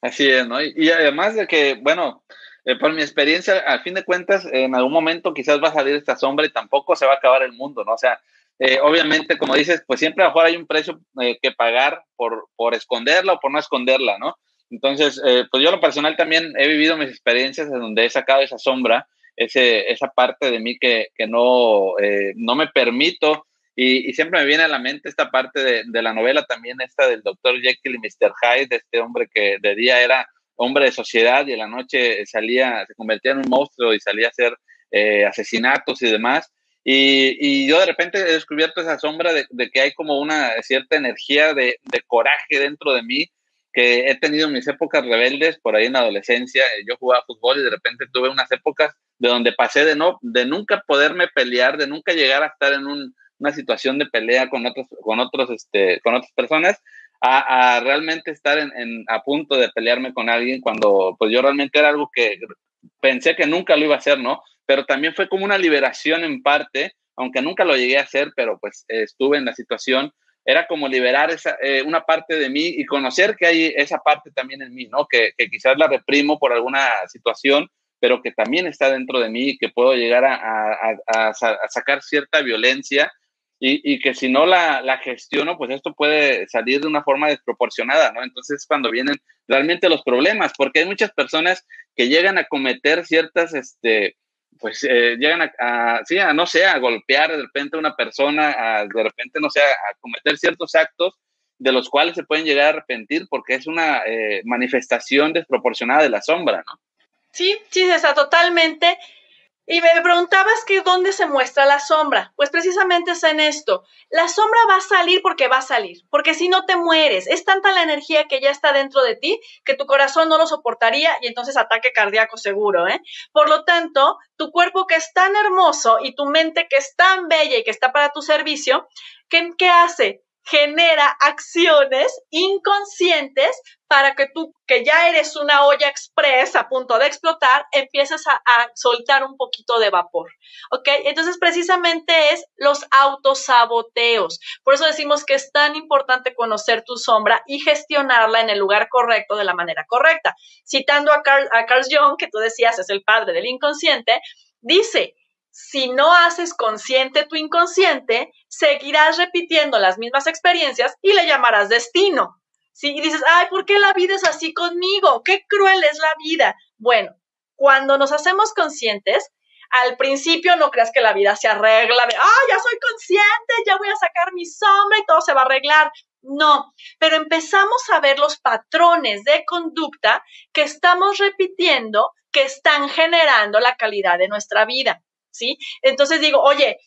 Así es, ¿no? Y, además de que, bueno, eh, por mi experiencia, al fin de cuentas, en algún momento quizás va a salir esta sombra y tampoco se va a acabar el mundo, ¿no? O sea, eh, obviamente, como dices, pues siempre a lo mejor hay un precio eh, que pagar por, por esconderla o por no esconderla, ¿no? Entonces, eh, pues yo lo personal también he vivido mis experiencias en donde he sacado esa sombra, ese, esa parte de mí que, que no, eh, no me permito y, y, siempre me viene a la mente esta parte de, de, la novela también, esta del doctor Jekyll y Mr. Hyde, este hombre que de día era hombre de sociedad y en la noche salía, se convertía en un monstruo y salía a hacer eh, asesinatos y demás. Y, y, yo de repente he descubierto esa sombra de, de, que hay como una cierta energía de, de coraje dentro de mí que he tenido mis épocas rebeldes por ahí en la adolescencia. Yo jugaba fútbol y de repente tuve unas épocas de donde pasé de no, de nunca poderme pelear, de nunca llegar a estar en un, una situación de pelea con otros, con otros, este, con otras personas, a, a realmente estar en, en, a punto de pelearme con alguien cuando, pues yo realmente era algo que pensé que nunca lo iba a hacer, ¿no? Pero también fue como una liberación en parte, aunque nunca lo llegué a hacer, pero pues estuve en la situación era como liberar esa, eh, una parte de mí y conocer que hay esa parte también en mí, ¿no? Que, que, quizás la reprimo por alguna situación, pero que también está dentro de mí y que puedo llegar a, a, sacar cierta violencia. y, que si no la, la, gestiono, pues esto puede salir de una forma desproporcionada, ¿no? Entonces cuando vienen realmente los problemas, porque hay muchas personas que llegan a cometer ciertas, este, pues eh, llegan a, sí, a, no sé, a golpear de repente a una persona, a, de repente, no sé, a, cometer ciertos actos de los cuales se pueden llegar a arrepentir porque es una eh, manifestación desproporcionada de la sombra, ¿no?
Sí, sí, está totalmente. Y me preguntabas que dónde se muestra la sombra. Pues precisamente es en esto. La sombra va a salir porque va a salir, porque si no te mueres. Es tanta la energía que ya está dentro de ti que tu corazón no lo soportaría y entonces ataque cardíaco seguro. ¿eh? Por lo tanto, tu cuerpo que es tan hermoso y tu mente que es tan bella y que está para tu servicio, ¿qué, qué hace? Genera acciones inconscientes para que tú, que ya eres una olla express a punto de explotar, empieces a, soltar un poquito de vapor. ¿Ok? Entonces, precisamente es los autosaboteos. Por eso decimos que es tan importante conocer tu sombra y gestionarla en el lugar correcto de la manera correcta. Citando a Carl, a Carl Jung, que tú decías es el padre del inconsciente, dice, si no haces consciente tu inconsciente, seguirás repitiendo las mismas experiencias y le llamarás destino. ¿Sí? Y dices, ay, ¿por qué la vida es así conmigo? Qué cruel es la vida. Bueno, cuando nos hacemos conscientes, al principio no creas que la vida se arregla de, ah, ya soy consciente, ya voy a sacar mi sombra y todo se va a arreglar. No, pero empezamos a ver los patrones de conducta que estamos repitiendo que están generando la calidad de nuestra vida. ¿Sí? Entonces digo, oye,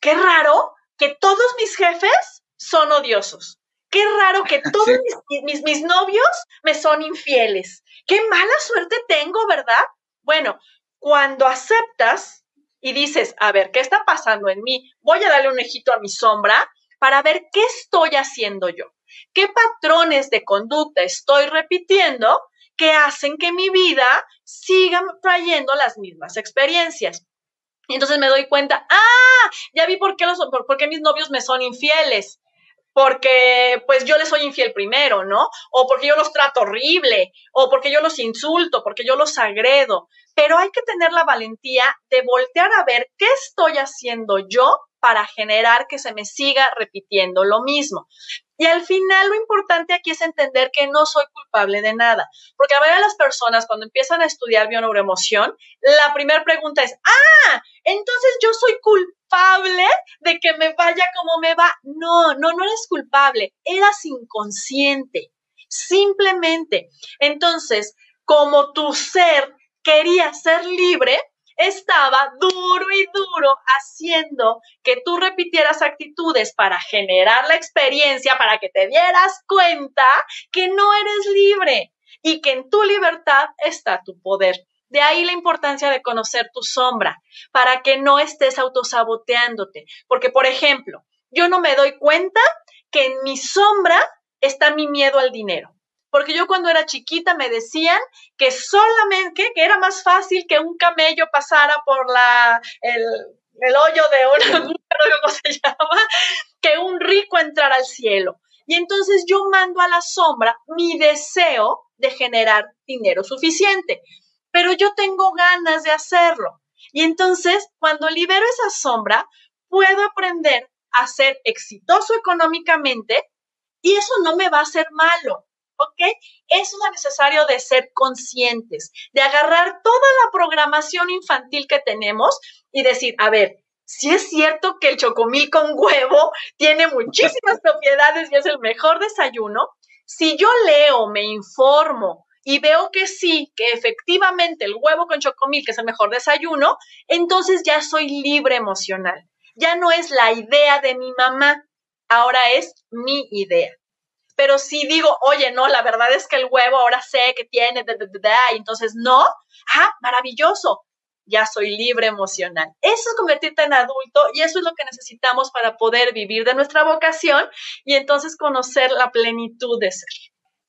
qué raro que todos mis jefes son odiosos. Qué raro que todos mis, mis, novios me son infieles. Qué mala suerte tengo, ¿verdad? Bueno, cuando aceptas y dices, a ver, ¿qué está pasando en mí? Voy a darle un ejito a mi sombra para ver qué estoy haciendo yo. ¿Qué patrones de conducta estoy repitiendo que hacen que mi vida siga trayendo las mismas experiencias? Entonces me doy cuenta, ah, ya vi por qué, los, por, qué mis novios me son infieles porque pues yo les soy infiel primero, ¿no? O porque yo los trato horrible, o porque yo los insulto, porque yo los agredo. Pero hay que tener la valentía de voltear a ver qué estoy haciendo yo para generar que se me siga repitiendo lo mismo. Y al final lo importante aquí es entender que no soy culpable de nada, porque a ver a las personas cuando empiezan a estudiar bioneuroemoción, la primera pregunta es, ah, entonces yo soy culpable de que me vaya como me va. No, no, no eres culpable, eras inconsciente, simplemente. Entonces, como tu ser quería ser libre, estaba duro y duro haciendo que tú repitieras actitudes para generar la experiencia, para que te dieras cuenta que no eres libre y que en tu libertad está tu poder. De ahí la importancia de conocer tu sombra, para que no estés autosaboteándote. Porque, por ejemplo, yo no me doy cuenta que en mi sombra está mi miedo al dinero porque yo cuando era chiquita me decían que solamente, que era más fácil que un camello pasara por la, el, hoyo de un, ¿cómo se llama? Que un rico entrara al cielo. Y entonces yo mando a la sombra mi deseo de generar dinero suficiente, pero yo tengo ganas de hacerlo. Y entonces, cuando libero esa sombra, puedo aprender a ser exitoso económicamente y eso no me va a hacer malo. ¿Ok? Eso es necesario de ser conscientes, de agarrar toda la programación infantil que tenemos y decir, a ver, si es cierto que el chocomil con huevo tiene muchísimas propiedades y es el mejor desayuno, si yo leo, me informo y veo que sí, que efectivamente el huevo con chocomil que es el mejor desayuno, entonces ya soy libre emocional. Ya no es la idea de mi mamá, ahora es mi idea. Pero si digo, oye, no, la verdad es que el huevo ahora sé que tiene, y entonces no, ah, maravilloso, ya soy libre emocional. Eso es convertirte en adulto y eso es lo que necesitamos para poder vivir de nuestra vocación y entonces conocer la plenitud de ser.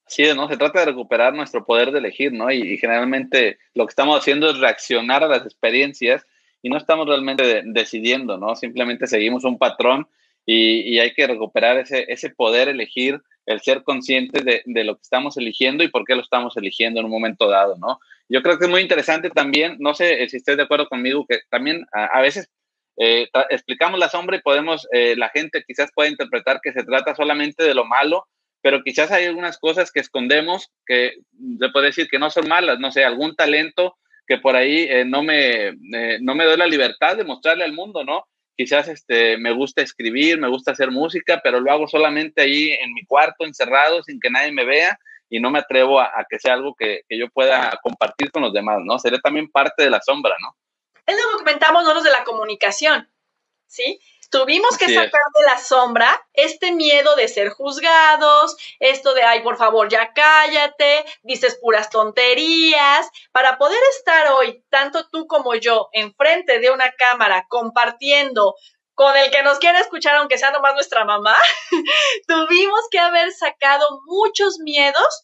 Sí, ¿no? Se trata de recuperar nuestro poder de elegir, ¿no? Y, generalmente lo que estamos haciendo es reaccionar a las experiencias y no estamos realmente decidiendo, ¿no? Simplemente seguimos un patrón y, hay que recuperar ese, ese poder elegir el ser conscientes de, de, lo que estamos eligiendo y por qué lo estamos eligiendo en un momento dado, ¿no? Yo creo que es muy interesante también, no sé si estés de acuerdo conmigo, que también a, veces eh, explicamos la sombra y podemos, eh, la gente quizás pueda interpretar que se trata solamente de lo malo, pero quizás hay algunas cosas que escondemos que se puede decir que no son malas, no sé, algún talento que por ahí eh, no, me, no me doy la libertad de mostrarle al mundo, ¿no? Quizás este, me gusta escribir, me gusta hacer música, pero lo hago solamente ahí en mi cuarto, encerrado, sin que nadie me vea y no me atrevo a, que sea algo que, que, yo pueda compartir con los demás, ¿no? Sería también parte de la sombra, ¿no?
Es lo que comentamos nosotros de la comunicación, ¿sí? Tuvimos que sacar de la sombra este miedo de ser juzgados, esto de, ay, por favor, ya cállate, dices puras tonterías, para poder estar hoy, tanto tú como yo, enfrente de una cámara compartiendo con el que nos quiere escuchar, aunque sea nomás nuestra mamá, tuvimos que haber sacado muchos miedos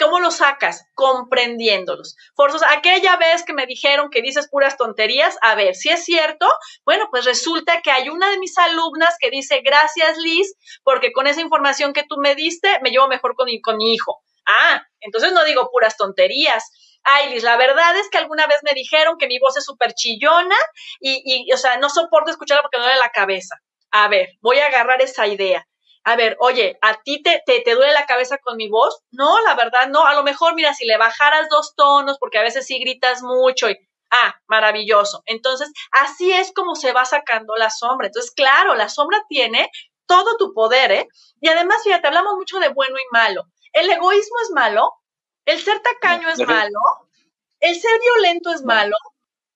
¿Cómo los sacas? Comprendiéndolos. Forzos, aquella vez que me dijeron que dices puras tonterías, a ver, si es cierto, bueno, pues resulta que hay una de mis alumnas que dice, gracias Liz, porque con esa información que tú me diste, me llevo mejor con mi, con mi hijo. Ah, entonces no digo puras tonterías. Ay, Liz, la verdad es que alguna vez me dijeron que mi voz es súper chillona y, y, o sea, no soporto escucharla porque me duele la cabeza. A ver, voy a agarrar esa idea a ver, oye, ¿a ti te, te, te, duele la cabeza con mi voz? No, la verdad no. A lo mejor, mira, si le bajaras dos tonos, porque a veces sí gritas mucho y, ah, maravilloso. Entonces, así es como se va sacando la sombra. Entonces, claro, la sombra tiene todo tu poder, ¿eh? Y además, fíjate, hablamos mucho de bueno y malo. El egoísmo es malo, el ser tacaño es malo, el ser violento es malo.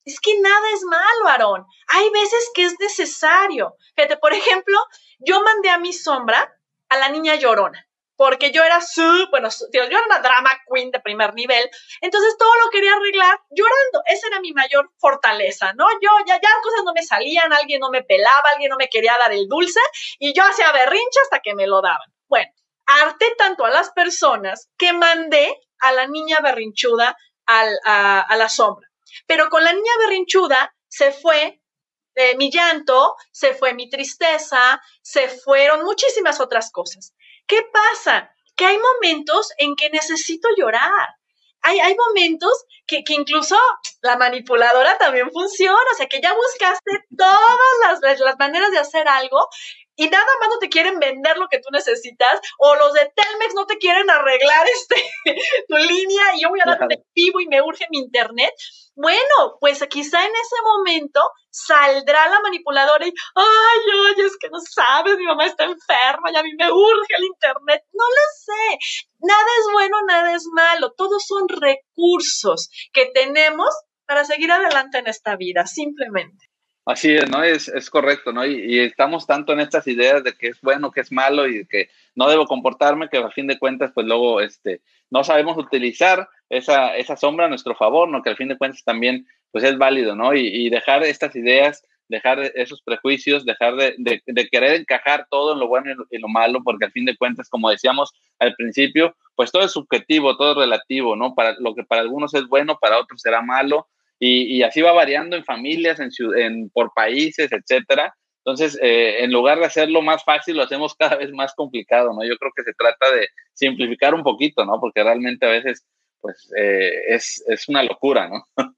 Es que nada es malo, Aarón. Hay veces que es necesario. Fíjate, por ejemplo, yo mandé a mi sombra a la niña llorona, porque yo era su, bueno, yo era una drama queen de primer nivel, entonces todo lo quería arreglar llorando, esa era mi mayor fortaleza, ¿no? Yo ya, ya cosas no me salían, alguien no me pelaba, alguien no me quería dar el dulce, y yo hacía berrinche hasta que me lo daban. Bueno, harté tanto a las personas que mandé a la niña berrinchuda a, a la sombra. Pero con la niña berrinchuda se fue eh, mi llanto, se fue mi tristeza, se fueron muchísimas otras cosas. ¿Qué pasa? Que hay momentos en que necesito llorar. Hay, hay momentos que, que, incluso la manipuladora también funciona, o sea, que ya buscaste todas las, las maneras de hacer algo y nada más no te quieren vender lo que tú necesitas, o los de Telmex no te quieren arreglar este, tu línea y yo voy a dar efectivo y me urge mi internet. Bueno, pues quizá en ese momento saldrá la manipuladora y, ay, oye, es que no sabes, mi mamá está enferma y a mí me urge el internet. No lo sé. Nada es bueno, nada es malo. Todos son recursos que tenemos para seguir adelante en esta vida, simplemente.
Así es, ¿no? Es, es correcto, ¿no? Y, estamos tanto en estas ideas de que es bueno, que es malo y que no debo comportarme, que a fin de cuentas, pues luego este, no sabemos utilizar esa, esa sombra a nuestro favor, ¿no? Que al fin de cuentas también, pues es válido, ¿no? Y, y dejar estas ideas, dejar esos prejuicios, dejar de, de, querer encajar todo en lo bueno y lo, y lo malo, porque al fin de cuentas, como decíamos al principio, pues todo es subjetivo, todo es relativo, ¿no? Para lo que para algunos es bueno, para otros será malo y, así va variando en familias, en, por países, etcétera. Entonces, eh, en lugar de hacerlo más fácil, lo hacemos cada vez más complicado, ¿no? Yo creo que se trata de simplificar un poquito, ¿no? Porque realmente a veces, pues, eh, es, es una locura, ¿no?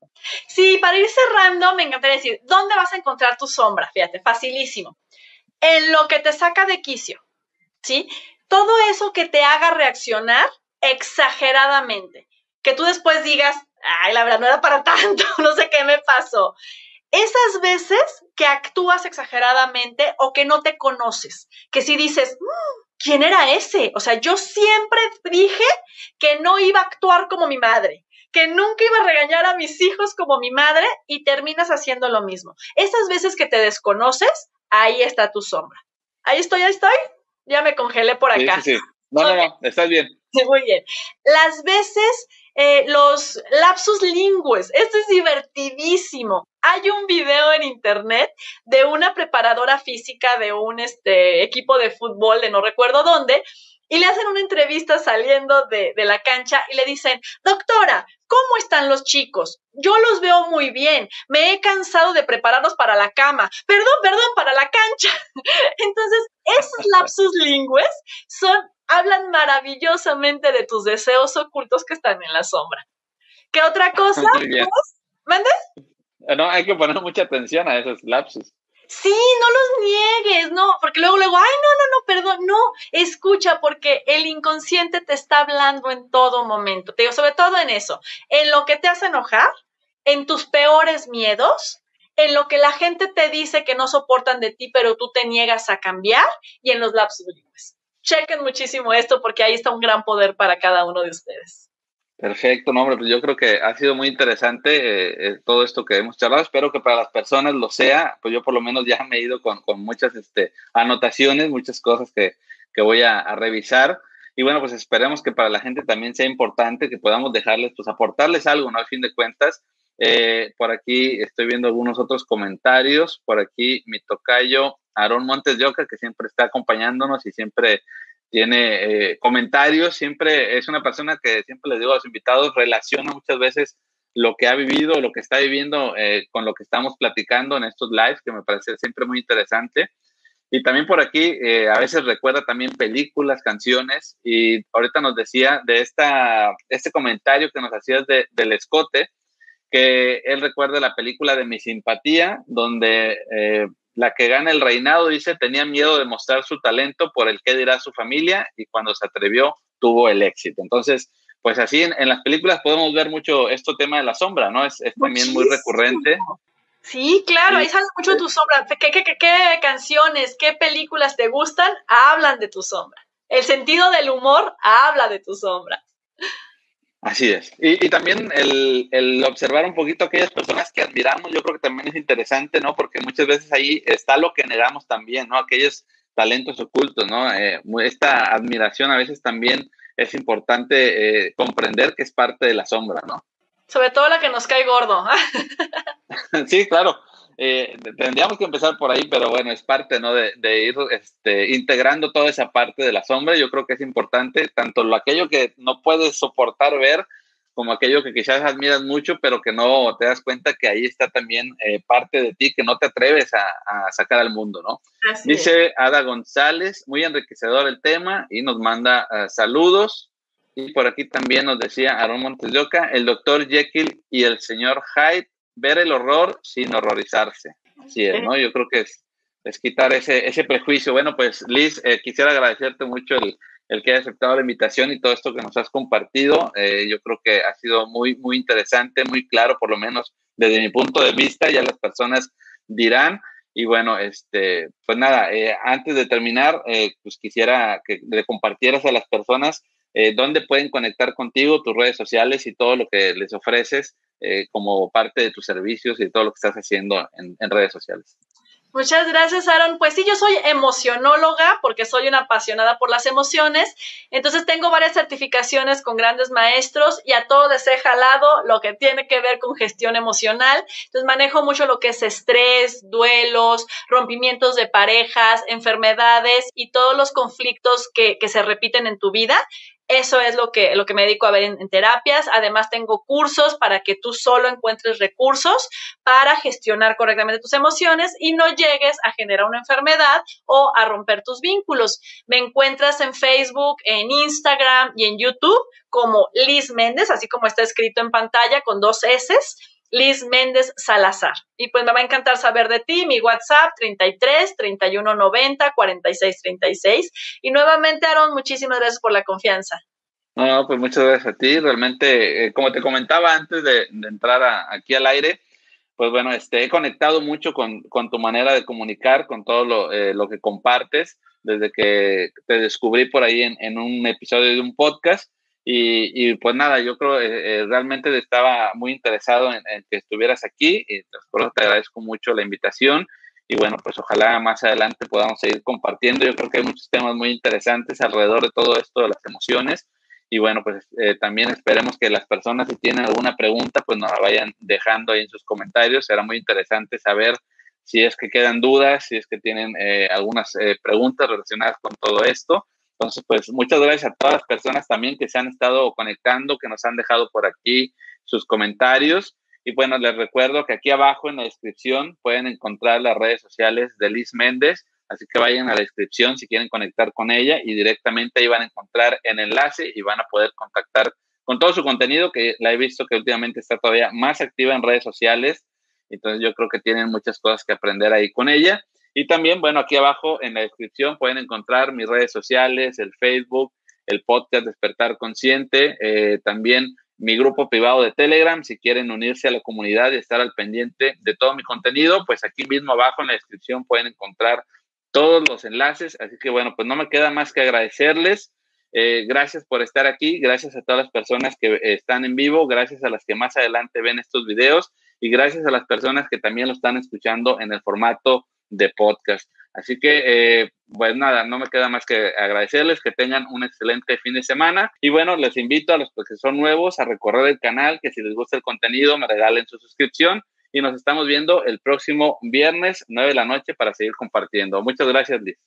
Sí, para ir cerrando, me encantaría decir, ¿dónde vas a encontrar tu sombra? Fíjate, facilísimo. En lo que te saca de quicio, ¿sí? Todo eso que te haga reaccionar exageradamente. Que tú después digas, ay, la verdad no era para tanto, no sé qué me pasó. Esas veces que actúas exageradamente o que no te conoces, que si dices, mm, ¿quién era ese? O sea, yo siempre dije que no iba a actuar como mi madre, que nunca iba a regañar a mis hijos como mi madre y terminas haciendo lo mismo. Esas veces que te desconoces, ahí está tu sombra. Ahí estoy, ahí estoy. Ya me congelé por acá.
Sí, sí, No, no, no, estás bien.
Muy bien. Las veces eh, los lapsus lingües. Esto es divertidísimo. Hay un video en internet de una preparadora física de un este, equipo de fútbol de no recuerdo dónde, y le hacen una entrevista saliendo de, de, la cancha y le dicen, doctora, ¿cómo están los chicos? Yo los veo muy bien, me he cansado de prepararlos para la cama, perdón, perdón, para la cancha. Entonces, esos lapsus lingües son hablan maravillosamente de tus deseos ocultos que están en la sombra. ¿Qué otra cosa?
¿Mandes? Ah, no, hay que poner mucha atención a esos lapsus.
Sí, no los niegues, no, porque luego, luego, ay, no, no, no, perdón, no, escucha, porque el inconsciente te está hablando en todo momento, te digo, sobre todo en eso, en lo que te hace enojar, en tus peores miedos, en lo que la gente te dice que no soportan de ti, pero tú te niegas a cambiar, y en los lapsos libres. Chequen muchísimo esto porque ahí está un gran poder para cada uno de ustedes.
Perfecto, no, hombre, pues yo creo que ha sido muy interesante eh, eh, todo esto que hemos charlado. Espero que para las personas lo sea. Pues yo por lo menos ya me he ido con, muchas este, anotaciones, muchas cosas que, voy a, revisar. Y bueno, pues esperemos que para la gente también sea importante que podamos dejarles, pues aportarles algo, ¿no? Al fin de cuentas. Eh, por aquí estoy viendo algunos otros comentarios. Por aquí mi tocayo Aarón Montes de Oca, que siempre está acompañándonos y siempre tiene eh, comentarios, siempre es una persona que siempre les digo a los invitados, relaciona muchas veces lo que ha vivido, lo que está viviendo eh, con lo que estamos platicando en estos lives, que me parece siempre muy interesante. Y también por aquí eh, a veces recuerda también películas, canciones, y ahorita nos decía de esta, este comentario que nos hacías de, del escote, que él recuerda la película de Mi Simpatía, donde la que gana el reinado, dice, tenía miedo de mostrar su talento por el que dirá su familia y cuando se atrevió tuvo el éxito. Entonces, pues así en, las películas podemos ver mucho este tema de la sombra, ¿no? Es, también muy recurrente.
Sí, claro, ahí sale mucho de tu sombra. ¿Qué, qué, qué, qué canciones, qué películas te gustan? Hablan de tu sombra. El sentido del humor habla de tu sombra.
Así es. Y, también el, observar un poquito aquellas personas que admiramos, yo creo que también es interesante, ¿no? Porque muchas veces ahí está lo que negamos también, ¿no? Aquellos talentos ocultos, ¿no? Eh, esta admiración a veces también es importante eh, comprender que es parte de la sombra, ¿no?
Sobre todo la que nos cae gordo.
sí, claro. Eh, tendríamos que empezar por ahí, pero bueno, es parte, ¿no? De, ir este, integrando toda esa parte de la sombra. Yo creo que es importante, tanto lo aquello que no puedes soportar ver, como aquello que quizás admiras mucho, pero que no te das cuenta que ahí está también eh, parte de ti que no te atreves a, sacar al mundo, ¿no? Dice Ada González, muy enriquecedor el tema y nos manda eh, saludos. Y por aquí también nos decía Aaron Montes de Oca, el doctor Jekyll y el señor Hyde ver el horror sin horrorizarse. Así es, ¿no? Yo creo que es, es quitar ese, ese prejuicio. Bueno, pues Liz, eh, quisiera agradecerte mucho el, el, que hayas aceptado la invitación y todo esto que nos has compartido. Eh, yo creo que ha sido muy, muy interesante, muy claro, por lo menos desde mi punto de vista, ya las personas dirán. Y bueno, este, pues nada, eh, antes de terminar, pues quisiera que le compartieras a las personas dónde pueden conectar contigo, tus redes sociales y todo lo que les ofreces eh, como parte de tus servicios y todo lo que estás haciendo en, redes sociales.
Muchas gracias, Aaron. Pues sí, yo soy emocionóloga porque soy una apasionada por las emociones. Entonces tengo varias certificaciones con grandes maestros y a todo les he jalado lo que tiene que ver con gestión emocional. Entonces manejo mucho lo que es estrés, duelos, rompimientos de parejas, enfermedades y todos los conflictos que, que se repiten en tu vida. Eso es lo que, lo que me dedico a ver en, terapias. Además, tengo cursos para que tú solo encuentres recursos para gestionar correctamente tus emociones y no llegues a generar una enfermedad o a romper tus vínculos. Me encuentras en Facebook, en Instagram y en YouTube como Liz Méndez, así como está escrito en pantalla con dos S. Liz Méndez Salazar. Y pues me va a encantar saber de ti, mi WhatsApp 33 31 90 46 36. Y nuevamente, Aaron, muchísimas gracias por la confianza.
No, pues muchas gracias a ti. Realmente, eh, como te comentaba antes de, entrar aquí al aire, pues bueno, este, he conectado mucho con, tu manera de comunicar, con todo lo, eh, lo, que compartes, desde que te descubrí por ahí en, en un episodio de un podcast. Y, pues nada, yo creo eh, eh, realmente estaba muy interesado en, que estuvieras aquí y por eso te agradezco mucho la invitación y bueno, pues ojalá más adelante podamos seguir compartiendo. Yo creo que hay muchos temas muy interesantes alrededor de todo esto de las emociones y bueno, pues eh, también esperemos que las personas si tienen alguna pregunta pues nos la vayan dejando ahí en sus comentarios. Será muy interesante saber si es que quedan dudas, si es que tienen algunas preguntas relacionadas con todo esto. Entonces, pues muchas gracias a todas las personas también que se han estado conectando, que nos han dejado por aquí sus comentarios. Y bueno, les recuerdo que aquí abajo en la descripción pueden encontrar las redes sociales de Liz Méndez, así que vayan a la descripción si quieren conectar con ella y directamente ahí van a encontrar el enlace y van a poder contactar con todo su contenido, que la he visto que últimamente está todavía más activa en redes sociales Entonces yo creo que tienen muchas cosas que aprender ahí con ella. Y también, bueno, aquí abajo en la descripción pueden encontrar mis redes sociales, el Facebook, el podcast Despertar Consciente, eh, también mi grupo privado de Telegram, si quieren unirse a la comunidad y estar al pendiente de todo mi contenido, pues aquí mismo abajo en la descripción pueden encontrar todos los enlaces. Así que bueno, pues no me queda más que agradecerles. Eh, gracias por estar aquí, gracias a todas las personas que están en vivo, gracias a las que más adelante ven estos videos y gracias a las personas que también lo están escuchando en el formato de podcast. Así que, eh, pues nada, no me queda más que agradecerles que tengan un excelente fin de semana. Y bueno, les invito a los que son nuevos a recorrer el canal, que si les gusta el contenido me regalen su suscripción. Y nos estamos viendo el próximo viernes, 9 de la noche, para seguir compartiendo. Muchas gracias, Liz.